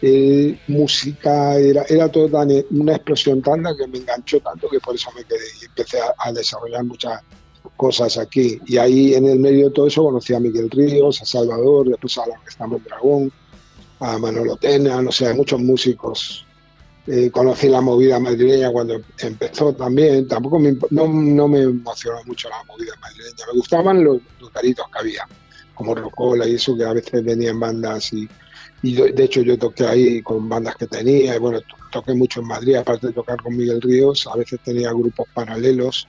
S5: eh, música, era, era todo una explosión tanta que me enganchó tanto que por eso me quedé y empecé a, a desarrollar muchas cosas aquí. Y ahí en el medio de todo eso conocí a Miguel Ríos, a Salvador, después a la que estamos en Dragón, a Manolo Tena, no sé, a muchos músicos. Eh, conocí la movida madrileña cuando empezó también. Tampoco me, no, no, me emocionó mucho la movida madrileña. Me gustaban los, los que había, como Rocola y eso, que a veces venían bandas y, y de hecho yo toqué ahí con bandas que tenía. Y bueno, toqué mucho en Madrid, aparte de tocar con Miguel Ríos, a veces tenía grupos paralelos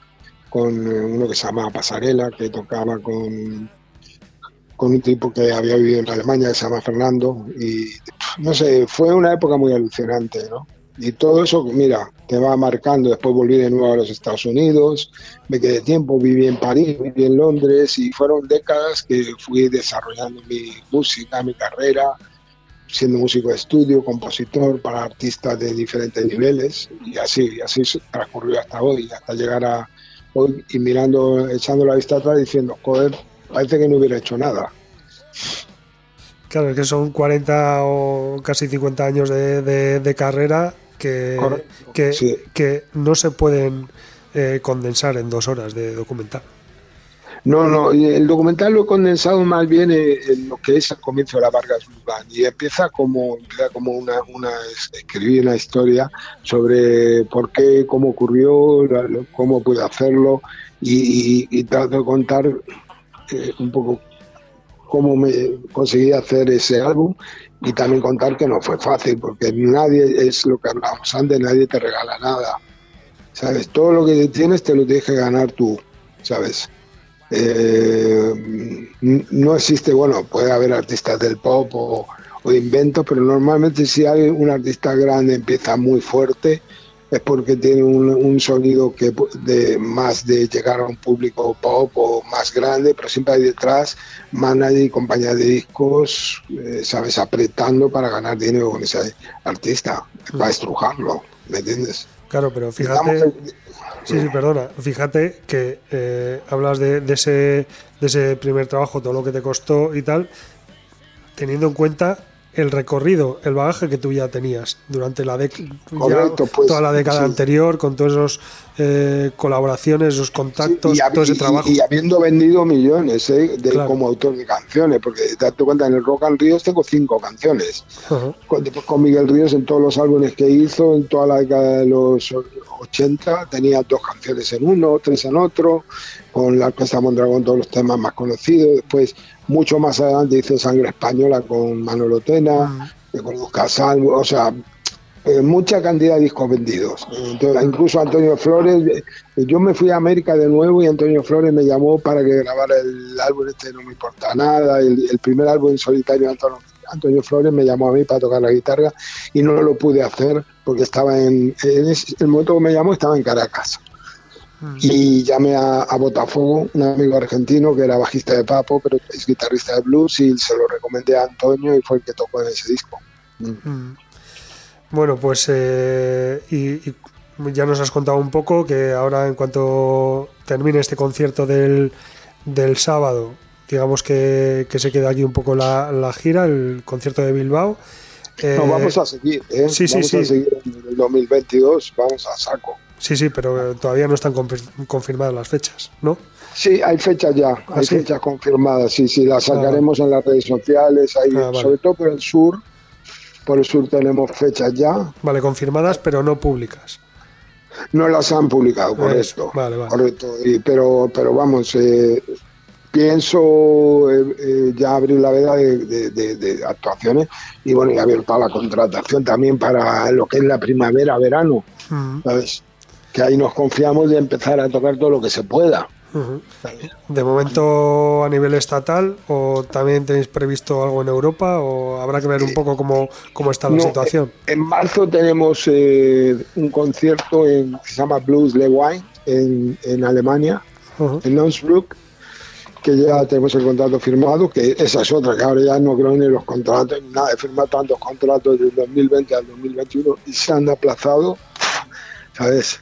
S5: con eh, uno que se llamaba Pasarela, que tocaba con, con un tipo que había vivido en Alemania, que se llama Fernando, y no sé, fue una época muy alucinante, ¿no? Y todo eso, mira, te va marcando. Después volví de nuevo a los Estados Unidos, me quedé tiempo, viví en París, viví en Londres y fueron décadas que fui desarrollando mi música, mi carrera, siendo músico de estudio, compositor para artistas de diferentes niveles y así, y así transcurrió hasta hoy, hasta llegar a hoy y mirando, echando la vista atrás diciendo, joder, parece que no hubiera hecho nada.
S1: Claro, es que son 40 o casi 50 años de, de, de carrera que, que,
S5: sí.
S1: que, no se pueden eh, condensar en dos horas de documental.
S5: No, no, el documental lo he condensado más bien en lo que es el comienzo de la Vargas Band y empieza como, empieza como una, una, escribir una historia sobre por qué, cómo ocurrió, cómo pude hacerlo y trato de contar eh, un poco cómo me conseguí hacer ese álbum y también contar que no fue fácil porque nadie, es lo que hablábamos antes, nadie te regala nada, ¿sabes? Todo lo que tienes te lo tienes que ganar tú, ¿sabes? Eh, no existe, bueno, puede haber artistas del pop o, o, de invento, pero normalmente si hay un artista grande empieza muy fuerte es porque tiene un, un sonido que de más de llegar a un público pop o más grande, pero siempre hay detrás manager y compañía de discos, eh, sabes, apretando para ganar dinero con ese artista, para estrujarlo, ¿me entiendes?
S1: Claro, pero fíjate. Sí, sí, perdona. Fíjate que eh, hablas de, de, ese, de ese primer trabajo, todo lo que te costó y tal, teniendo en cuenta el recorrido, el bagaje que tú ya tenías durante la pues, toda la década sí. anterior, con todos esos eh, colaboraciones, esos contactos,
S5: sí, y,
S1: todo ese trabajo.
S5: Y, habiendo vendido millones eh, de, claro. como autor de canciones, porque te das cuenta, en el Rock and Ríos tengo cinco canciones. Uh -huh. con, después con Miguel Ríos en todos los álbumes que hizo, en toda la década de los 80, tenía dos canciones en uno, tres en otro, con la Orquesta Mondragón todos los temas más conocidos, después mucho más adelante hice Sangre Española con Manolo Tena, con Luz Casal, o sea, eh, mucha cantidad de discos vendidos. Entonces, incluso Antonio Flores, eh, yo me fui a América de nuevo y Antonio Flores me llamó para que grabara el álbum este No me importa nada, el, el primer álbum en solitario de Antonio, Antonio, Flores me llamó a mí para tocar la guitarra y no lo pude hacer porque estaba en, en ese, el momento que me llamó estaba en Caracas. Mm. Y llamé a, a, Botafogo, un amigo argentino que era bajista de Papo, pero es guitarrista de blues, y se lo recomendé a Antonio y fue el que tocó en ese disco.
S1: Mm. Bueno, pues eh, y, y, ya nos has contado un poco que ahora en cuanto termine este concierto del, del sábado, digamos que, que, se queda aquí un poco la, la gira, el concierto de Bilbao.
S5: Eh, no, vamos a seguir, ¿eh?
S1: Sí,
S5: vamos
S1: sí,
S5: a
S1: sí.
S5: seguir en el 2022, vamos a saco.
S1: Sí, sí, pero todavía no están confirmadas las fechas, ¿no?
S5: Sí, hay fechas ya, ¿Ah, hay sí? fechas confirmadas, sí, sí, las sacaremos ah, en las redes sociales, ahí, ah, vale. sobre todo por el sur, por el sur tenemos fechas ya.
S1: Vale, confirmadas, pero no públicas.
S5: No las han publicado, correcto.
S1: Vale, vale.
S5: correcto. Y, pero, pero vamos, eh, pienso eh, eh, ya abrir la veda de, de, de, de, actuaciones y bueno, y abierto a la contratación también para lo que es la primavera, verano, uh -huh. ¿sabes? Que ahí nos confiamos de empezar a tocar todo lo que se pueda.
S1: Uh -huh. De momento a nivel estatal o también tenéis previsto algo en Europa o habrá que ver un poco cómo, cómo está la
S5: no,
S1: situación.
S5: En marzo tenemos eh, un concierto en, que se llama Blues Le Wine en, en Alemania, uh -huh. en Nonsbruck, que ya tenemos el contrato firmado, que esa es otra, que ahora ya no creo ni los contratos, nada, he firmado tantos contratos del 2020 al 2021 y se han aplazado, ¿sabes?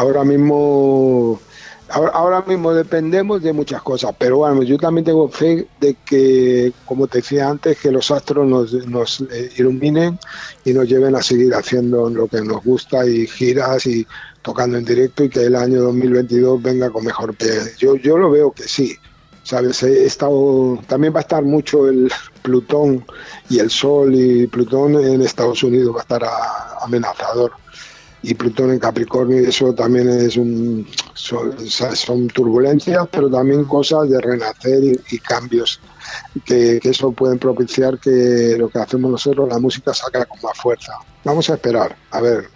S5: Ahora mismo ahora, mismo dependemos de muchas cosas, pero bueno, yo también tengo fe de que, como te decía antes, que los astros nos, nos eh, iluminen y nos lleven a seguir haciendo lo que nos gusta y giras y tocando en directo y que el año 2022 venga con mejor pie. Yo, yo lo veo que sí. ¿Sabes? También va a estar mucho el Plutón y el Sol y Plutón en Estados Unidos va a estar amenazador y Plutón en Capricornio y eso también es un son, turbulencias pero también cosas de renacer y, cambios que, eso pueden propiciar que lo que hacemos nosotros la música saca con más fuerza. Vamos a esperar a ver.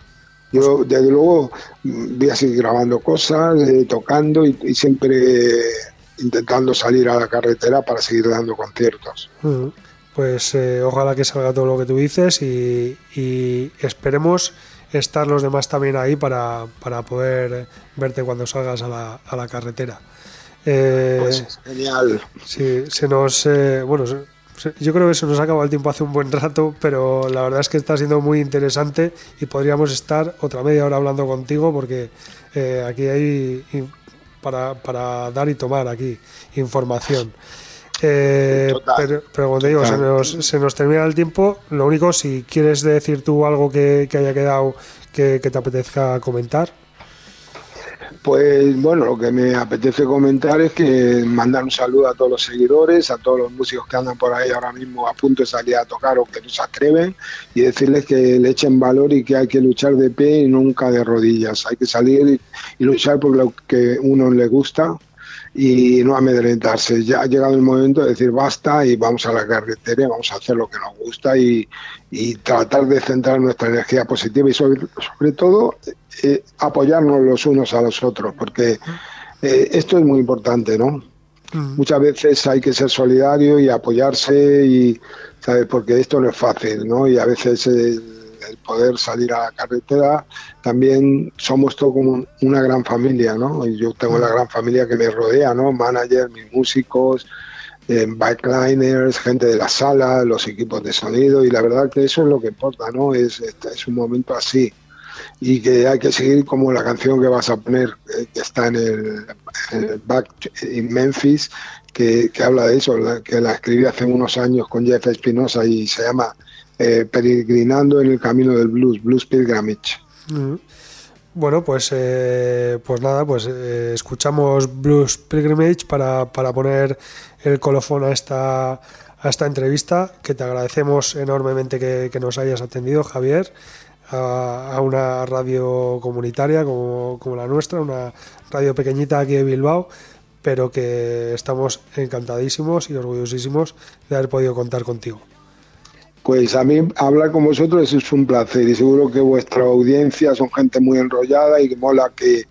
S5: Yo desde luego voy a seguir grabando cosas eh, tocando y, siempre intentando salir a la carretera para seguir dando conciertos.
S1: Pues eh, ojalá que salga todo lo que tú dices y, y esperemos estar los demás también ahí para, para poder verte cuando salgas a la, a la carretera.
S5: Eh, pues genial.
S1: Sí, se nos. Eh, bueno, yo creo que se nos ha acabado el tiempo hace un buen rato, pero la verdad es que está siendo muy interesante y podríamos estar otra media hora hablando contigo porque eh, aquí hay para, para dar y tomar aquí información. Eh, pero, pero, como te digo, se nos, se nos, termina el tiempo. Lo único, si quieres decir tú algo que, haya quedado que, te apetezca comentar.
S5: Pues bueno, lo que me apetece comentar es que mandar un saludo a todos los seguidores, a todos los músicos que andan por ahí ahora mismo a punto de salir a tocar o que no se atreven y decirles que le echen valor y que hay que luchar de pie y nunca de rodillas. Hay que salir y luchar por lo que uno le gusta y no amedrentarse. Ya ha llegado el momento de decir basta y vamos a la carretera y vamos a hacer lo que nos gusta y, tratar de centrar nuestra energía positiva y sobre, sobre todo eh, apoyarnos los unos a los otros, porque eh, esto es muy importante, ¿no? Mm. Muchas veces hay que ser solidario y apoyarse y, ¿sabes? Porque esto no es fácil, ¿no? Y a veces... Eh, el poder salir a la carretera, también somos todo como una gran familia, ¿no? Y yo tengo la gran familia que me rodea, ¿no? Managers, mis músicos, eh, backliners, gente de la sala, los equipos de sonido, y la verdad que eso es lo que importa, ¿no? Es, es un momento así y que hay que seguir como la canción que vas a poner, eh, que está en el, Back in Memphis, que, que, habla de eso, que la escribí hace unos años con Jeff Espinosa y se llama eh, peregrinando en el camino del blues, Blues Pilgrimage.
S1: Bueno, pues, eh, pues nada, pues eh, escuchamos Blues Pilgrimage para, para, poner el colofón a esta, a esta entrevista, que te agradecemos enormemente que, nos hayas atendido, Javier, a, una radio comunitaria como, como, la nuestra, una radio pequeñita aquí de Bilbao, pero que estamos encantadísimos y orgullosísimos de haber podido contar contigo.
S5: Pues a mí hablar con vosotros es un placer y seguro que vuestra audiencia son gente muy enrollada y que mola que,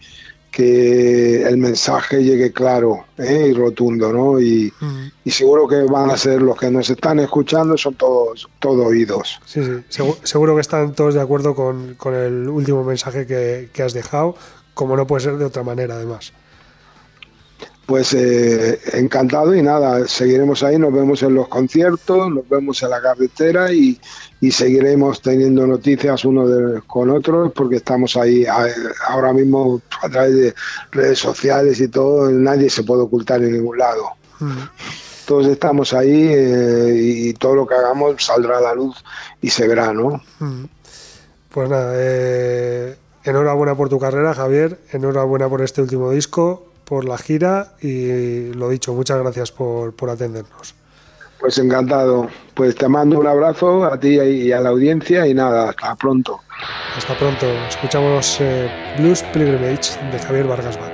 S5: que el mensaje llegue claro ¿eh? y rotundo, ¿no? Y, seguro que van a ser los que nos están escuchando, son todos, todos oídos.
S1: Sí, sí, seguro, que están todos de acuerdo con, con el último mensaje que, que has dejado, como no puede ser de otra manera, además.
S5: Pues eh, encantado y nada, seguiremos ahí, nos vemos en los conciertos, nos vemos en la carretera y, seguiremos teniendo noticias unos con otros porque estamos ahí ahora mismo a través de redes sociales y todo, nadie se puede ocultar en ningún lado. Mm. Todos estamos ahí eh, y todo lo que hagamos saldrá a la luz y se verá, ¿no? Mm.
S1: Pues nada, eh, enhorabuena por tu carrera, Javier, enhorabuena por este último disco por la gira y lo dicho, muchas gracias por, por atendernos.
S5: Pues encantado. Pues te mando un abrazo a ti y a la audiencia y nada, hasta pronto.
S1: Hasta pronto. Escuchamos eh, Blues Pilgrimage de Javier Vargas Band.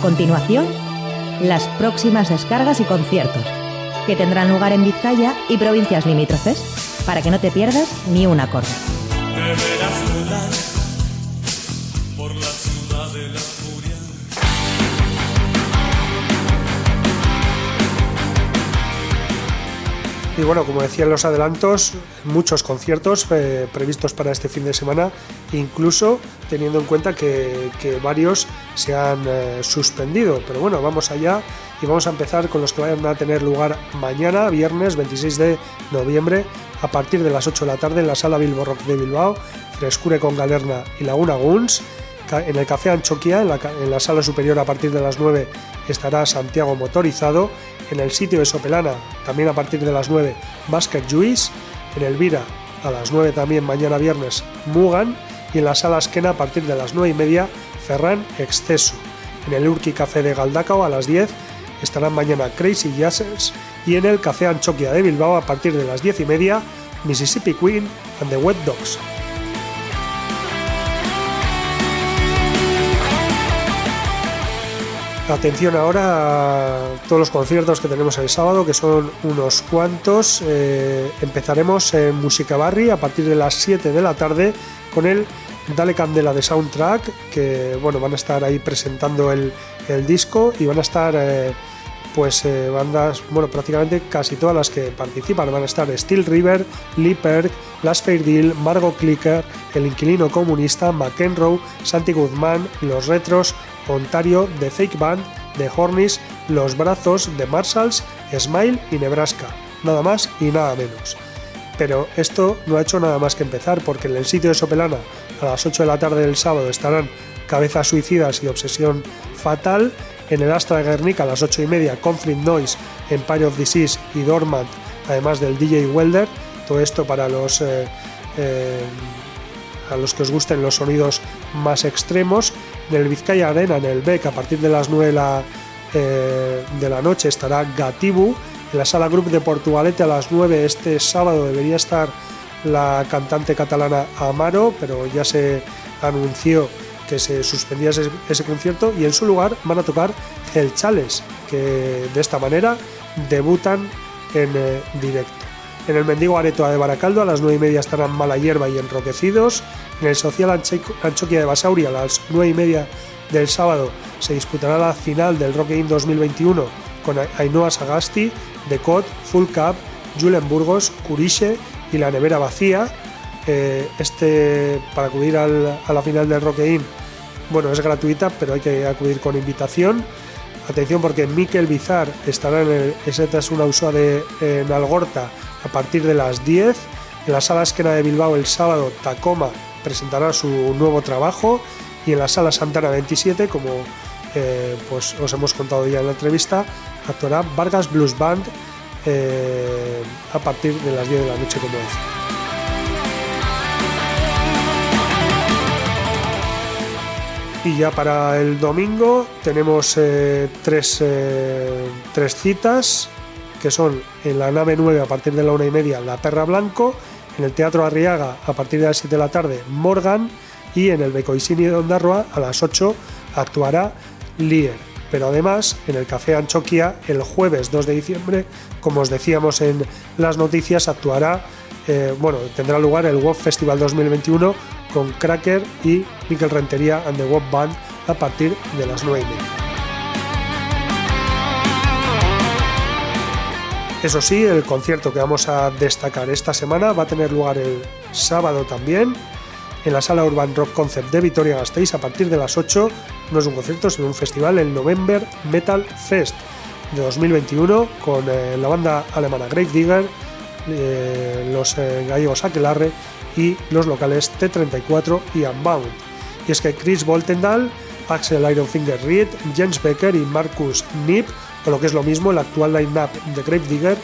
S2: Continuación, las próximas descargas y conciertos, que tendrán lugar en Vizcaya y provincias limítrofes, para que no te pierdas ni un acorde.
S1: Y bueno, como decía en los adelantos, muchos conciertos eh, previstos para este fin de semana, incluso teniendo en cuenta que, varios se han eh, suspendido. Pero bueno, vamos allá y vamos a empezar con los que vayan a tener lugar mañana, viernes 26 de noviembre, a partir de las 8 de la tarde en la sala Bilbo Rock de Bilbao, Frescure con Galerna y Laguna Guns. En el Café Anchoquia, en la, sala superior a partir de las 9 estará Santiago Motorizado en el sitio de Sopelana, también a partir de las 9, Basket Juice, en el Vira a las 9 también mañana viernes, Mugan, y en la sala Esquena a partir de las 9 y media, Exceso. En el Urki Café de Galdacao a las 10 estarán mañana Crazy Jazzers y en el Café Anchoquia de Bilbao a partir de las 10 y media, Mississippi Queen and the Wet Dogs. Atención ahora a todos los conciertos que tenemos el sábado, que son unos cuantos. Eh, empezaremos en Música Barri a partir de las 7 de la tarde con el Dale Candela de Soundtrack, que bueno, van a estar ahí presentando el, disco y van a estar eh, pues eh, bandas, bueno, prácticamente casi todas las que participan. Van a estar Steel River, Lee Perk, Fair Deal, Margot Clicker, El Inquilino Comunista, McEnroe, Santi Guzmán, Los Retros, Ontario, The Fake Band, The Hornies, Los Brazos, The Marshalls, Smile y Nebraska. Nada más y nada menos. Pero esto no ha hecho nada más que empezar porque en el sitio de Sopelana a las 8 de la tarde del sábado estarán Cabezas Suicidas y Obsesión Fatal. En el Astra de Guernica a las 8 y media Conflict Noise, Empire of Disease y Dormant, además del DJ Welder. Todo esto para los eh, eh, a los que os gusten los sonidos más extremos. En el Vizcaya Arena, en el BEC, a partir de las 9 eh, de la, noche estará Gatibu. En la sala Group de Portugalete a las 9 este sábado debería estar la cantante catalana Amaro, pero ya se anunció que se suspendía ese, concierto y en su lugar van a tocar el Chales, que de esta manera debutan en eh, directo. En el Mendigo Aretoa de Baracaldo a las 9 y media estarán Mala Hierba y Enroquecidos. En el Social Anchoquia de Basauria a las 9 y media del sábado se disputará la final del Rock In 2021 con Ainhoa Sagasti, Decot, Full Cup, Julen Burgos, Curiche y La Nevera Vacía. Eh, este, para acudir a la final del Rock In, bueno, es gratuita, pero hay que acudir con invitación. Atención porque Miquel Bizar estará en el es una Usua de en Algorta a partir de las 10. En la sala Esquena de Bilbao el sábado Tacoma presentará su nuevo trabajo y en la sala Santana 27, como eh, pues os hemos contado ya en la entrevista, actuará Vargas Blues Band eh, a partir de las 10 de la noche, como decía. Y ya para el domingo tenemos eh, tres, tres citas que son en la nave 9 a partir de la una y media La Perra Blanco, en el Teatro Arriaga a partir de las 7 de la tarde Morgan y en el Becoisini de Ondarroa a las 8 actuará Lier. Pero además en el Café Anchoquia el jueves 2 de diciembre, como os decíamos en las noticias, actuará, eh, bueno, tendrá lugar el WOF Festival 2021 con Cracker y Miquel Rentería and the WOF Band a partir de las 9 y media. Eso sí, el concierto que vamos a destacar esta semana va a tener lugar el sábado también en la sala Urban Rock Concept de Vitoria Gasteiz a partir de las 8. No es un concierto, sino un festival, el November Metal Fest de 2021 con eh, la banda alemana Grave Digger, eh, los eh, gallegos Aquelarre y los locales T34 y Unbound. Y es que Chris Voltendal, Axel Ironfinger Reed, Jens Becker y Marcus Nip o lo que es lo mismo el actual line-up de Grave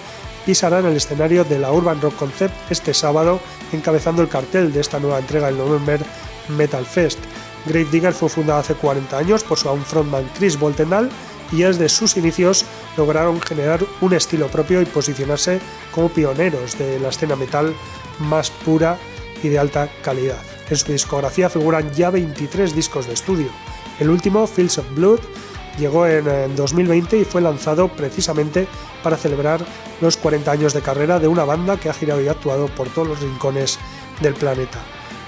S1: Digger pisará en el escenario de la Urban Rock Concept este sábado, encabezando el cartel de esta nueva entrega del November Metal Fest. Grave Digger fue fundada hace 40 años por su frontman Chris Boltendal y desde sus inicios lograron generar un estilo propio y posicionarse como pioneros de la escena metal más pura y de alta calidad. En su discografía figuran ya 23 discos de estudio. El último, Fields of Blood, Llegó en, 2020 y fue lanzado precisamente para celebrar los 40 años de carrera de una banda que ha girado y actuado por todos los rincones del planeta.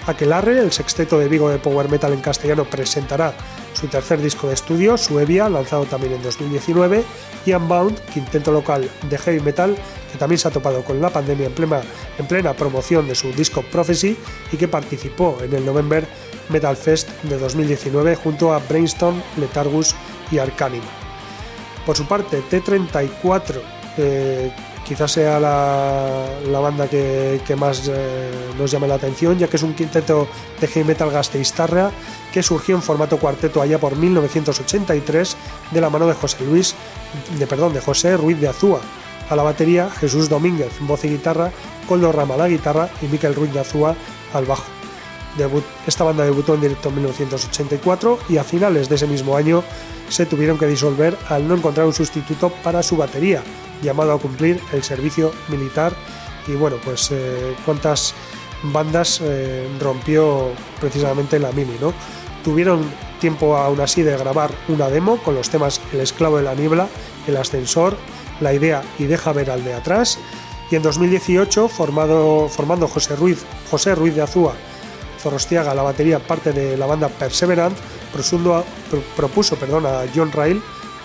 S1: Aquelarre, el sexteto de Vigo de Power Metal en castellano, presentará su tercer disco de estudio, Suevia, lanzado también en 2019, y Unbound, quinteto local de heavy metal, que también se ha topado con la pandemia en plena, en plena promoción de su disco Prophecy y que participó en el November Metal Fest de 2019 junto a Brainstorm, Letargus y Arcanima. Por su parte, T34 eh, quizás sea la, banda que, más eh, nos llame la atención, ya que es un quinteto de heavy metal gasteiztarra que surgió en formato cuarteto allá por 1983 de la mano de José Luis, de perdón, de José Ruiz de Azúa. A la batería, Jesús Domínguez, voz y guitarra, Coldo Rama la guitarra y Miquel Ruiz de Azúa al bajo. esta banda debutó en directo en 1984 y a finales de ese mismo año se tuvieron que disolver al no encontrar un sustituto para su batería, llamado a cumplir el servicio militar. Y bueno, pues eh, cuántas bandas eh, rompió precisamente la Mini, ¿no? Tuvieron tiempo aún así de grabar una demo con los temas El esclavo de la niebla, El ascensor, La idea y Deja ver al de atrás. Y en 2018, formado, formando José Ruiz, José Ruiz de Azúa, Zorostiaga, la batería parte de la banda Perseverant, propuso perdón, a John Ryle,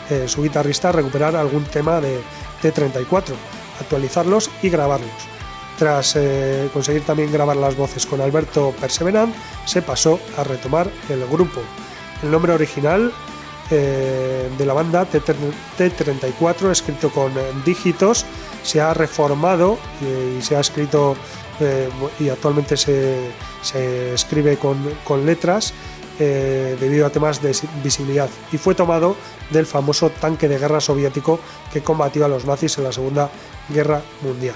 S1: eh, su guitarrista, recuperar algún tema de T34, actualizarlos y grabarlos. Tras eh, conseguir también grabar las voces con Alberto Perseverant, se pasó a retomar el grupo. El nombre original eh, de la banda T34, escrito con dígitos, se ha reformado y, se ha escrito y actualmente se, escribe con letras eh, debido a temas de visibilidad y fue tomado del famoso tanque de guerra soviético que combatió a los nazis en la Segunda Guerra Mundial.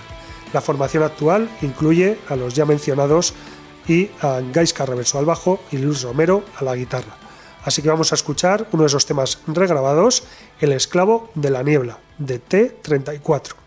S1: La formación actual incluye a los ya mencionados y a Gaiska Reverso al bajo y Luis Romero a la guitarra. Así que vamos a escuchar uno de esos temas regrabados, El esclavo de la niebla, de T34.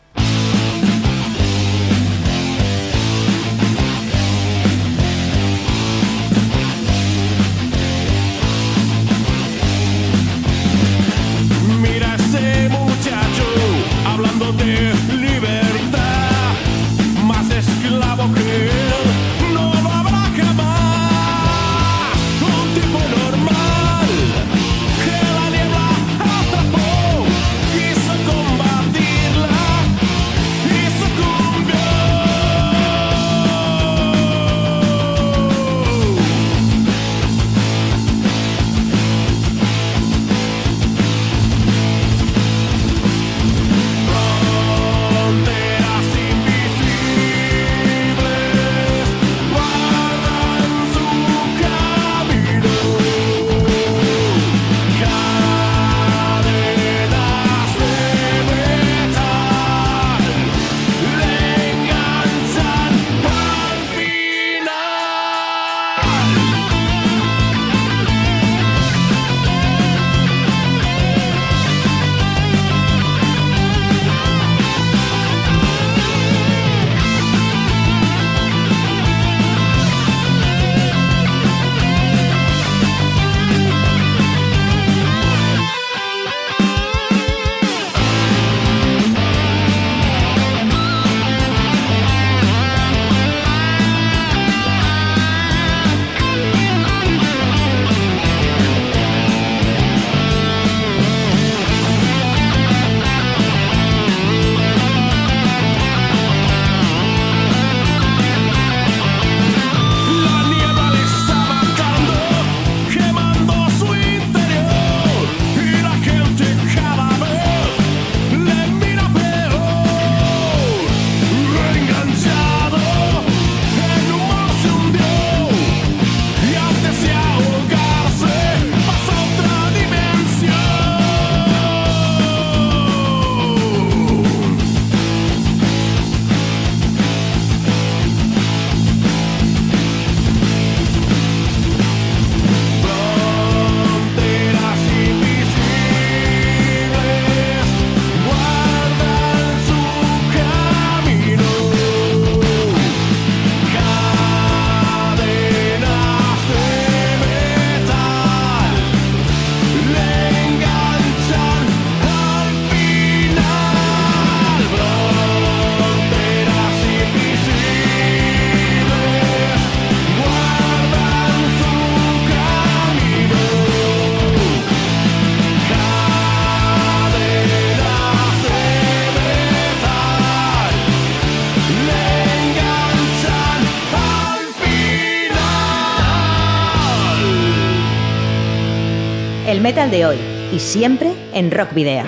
S2: Metal de hoy y siempre en Rock Video.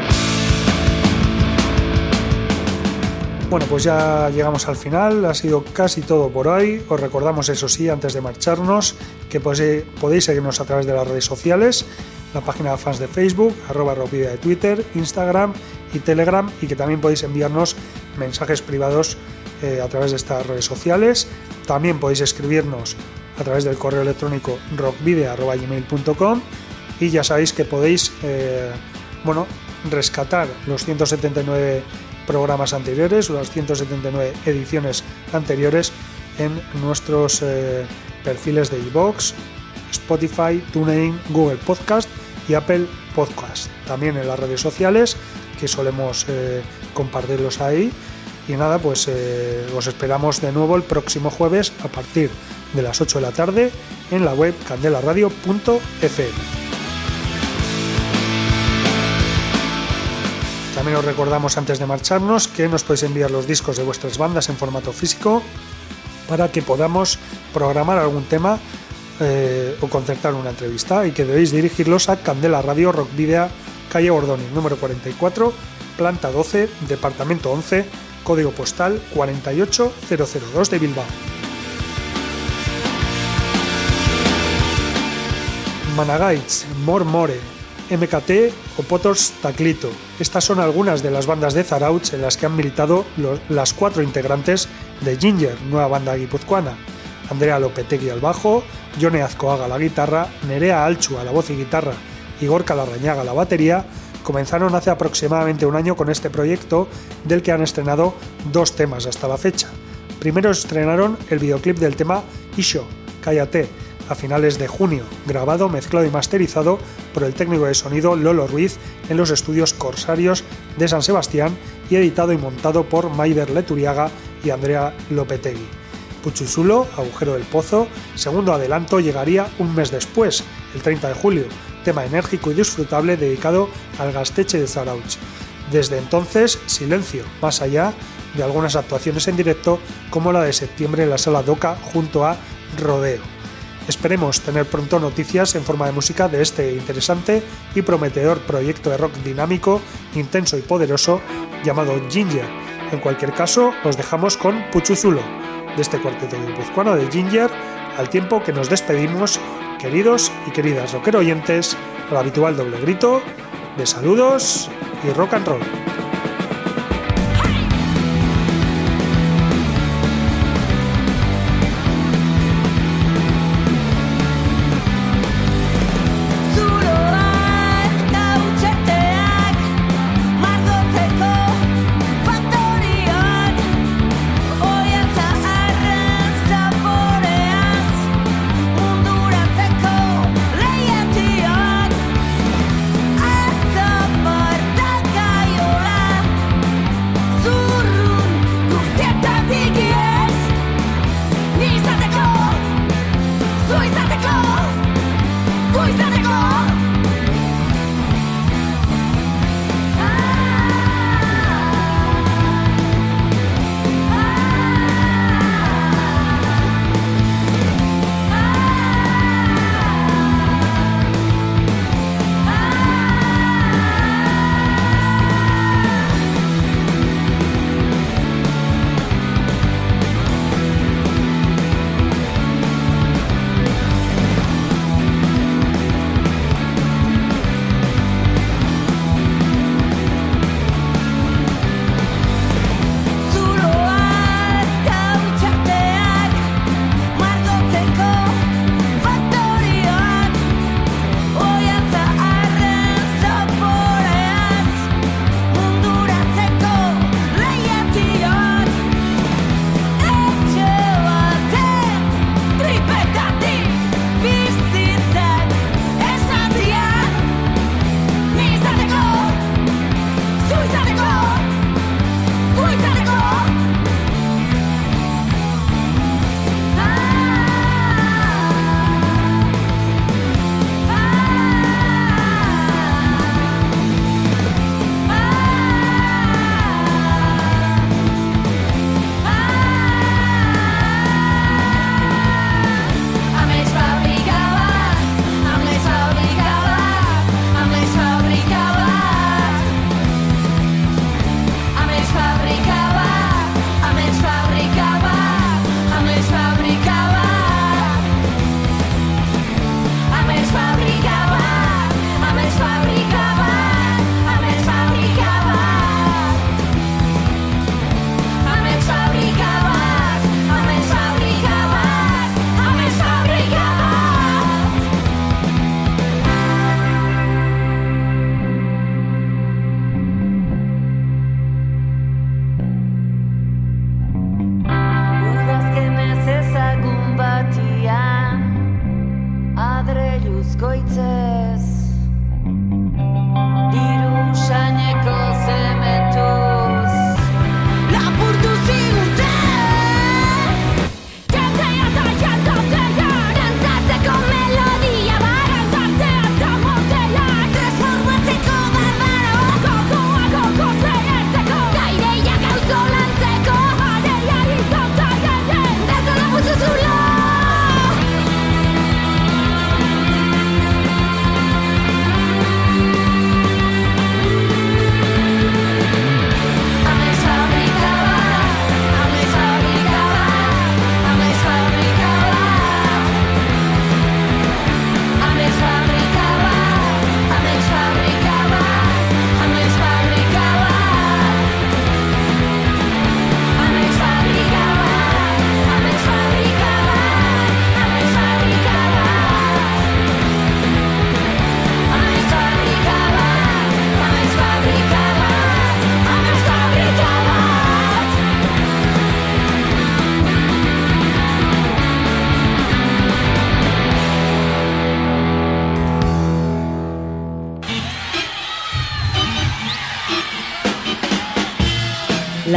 S1: Bueno, pues ya llegamos al final, ha sido casi todo por hoy. Os recordamos, eso sí, antes de marcharnos, que podéis seguirnos a través de las redes sociales, la página de fans de Facebook, arroba rockvidea de Twitter, Instagram y Telegram, y que también podéis enviarnos mensajes privados eh, a través de estas redes sociales. También podéis escribirnos a través del correo electrónico rockvidea.gmail.com y ya sabéis que podéis eh, bueno, rescatar los 179 programas anteriores, las 179 ediciones anteriores en nuestros eh, perfiles de iVoox, Spotify, TuneIn, Google Podcast y Apple Podcast. También en las redes sociales que solemos eh, compartirlos ahí. Y nada, pues os esperamos de nuevo el próximo jueves a partir de las 8 de la tarde en la web candelaradio.fm. También os recordamos antes de marcharnos que nos podéis enviar los discos de vuestras bandas en formato físico para que podamos programar algún tema eh, o concertar una entrevista y que debéis dirigirlos a Candela Radio Rock Video, calle Bordoni, número 44, planta 12, departamento 11, código postal 48002 de Bilbao. Managaits, More More, MKT o Potos Taclito. Estas son algunas de las bandas de Zarauch en las que han militado las cuatro integrantes de Ginger, nueva banda guipuzcoana. Andrea Lopetegui al bajo, Jone Azcoaga a la guitarra, Nerea Alchu a la voz y guitarra y Gorka Larrañaga a la batería, comenzaron hace aproximadamente un año con este proyecto del que han estrenado dos temas hasta la fecha. Primero estrenaron el videoclip del tema Isho, Cállate, a finales de junio, grabado, mezclado y masterizado por el técnico de sonido Lolo Ruiz en los estudios Corsarios de San Sebastián y editado y montado por Maider Leturiaga y Andrea Lopetegui. Puchusulo, Agujero del Pozo, segundo adelanto llegaría un mes después, el 30 de julio, tema enérgico y disfrutable dedicado al Gasteche de Zarauch. Desde entonces, silencio, más allá de algunas actuaciones en directo como la de septiembre en la sala Doca junto a Rodeo. Esperemos tener pronto noticias en forma de música de este interesante y prometedor proyecto de rock dinámico, intenso y poderoso llamado Ginger. En cualquier caso, os dejamos con Puchuzulo, de este cuarteto guipuzcoano de Ginger, al tiempo que nos despedimos, queridos y queridas rocker oyentes, al habitual doble grito de saludos y rock and roll.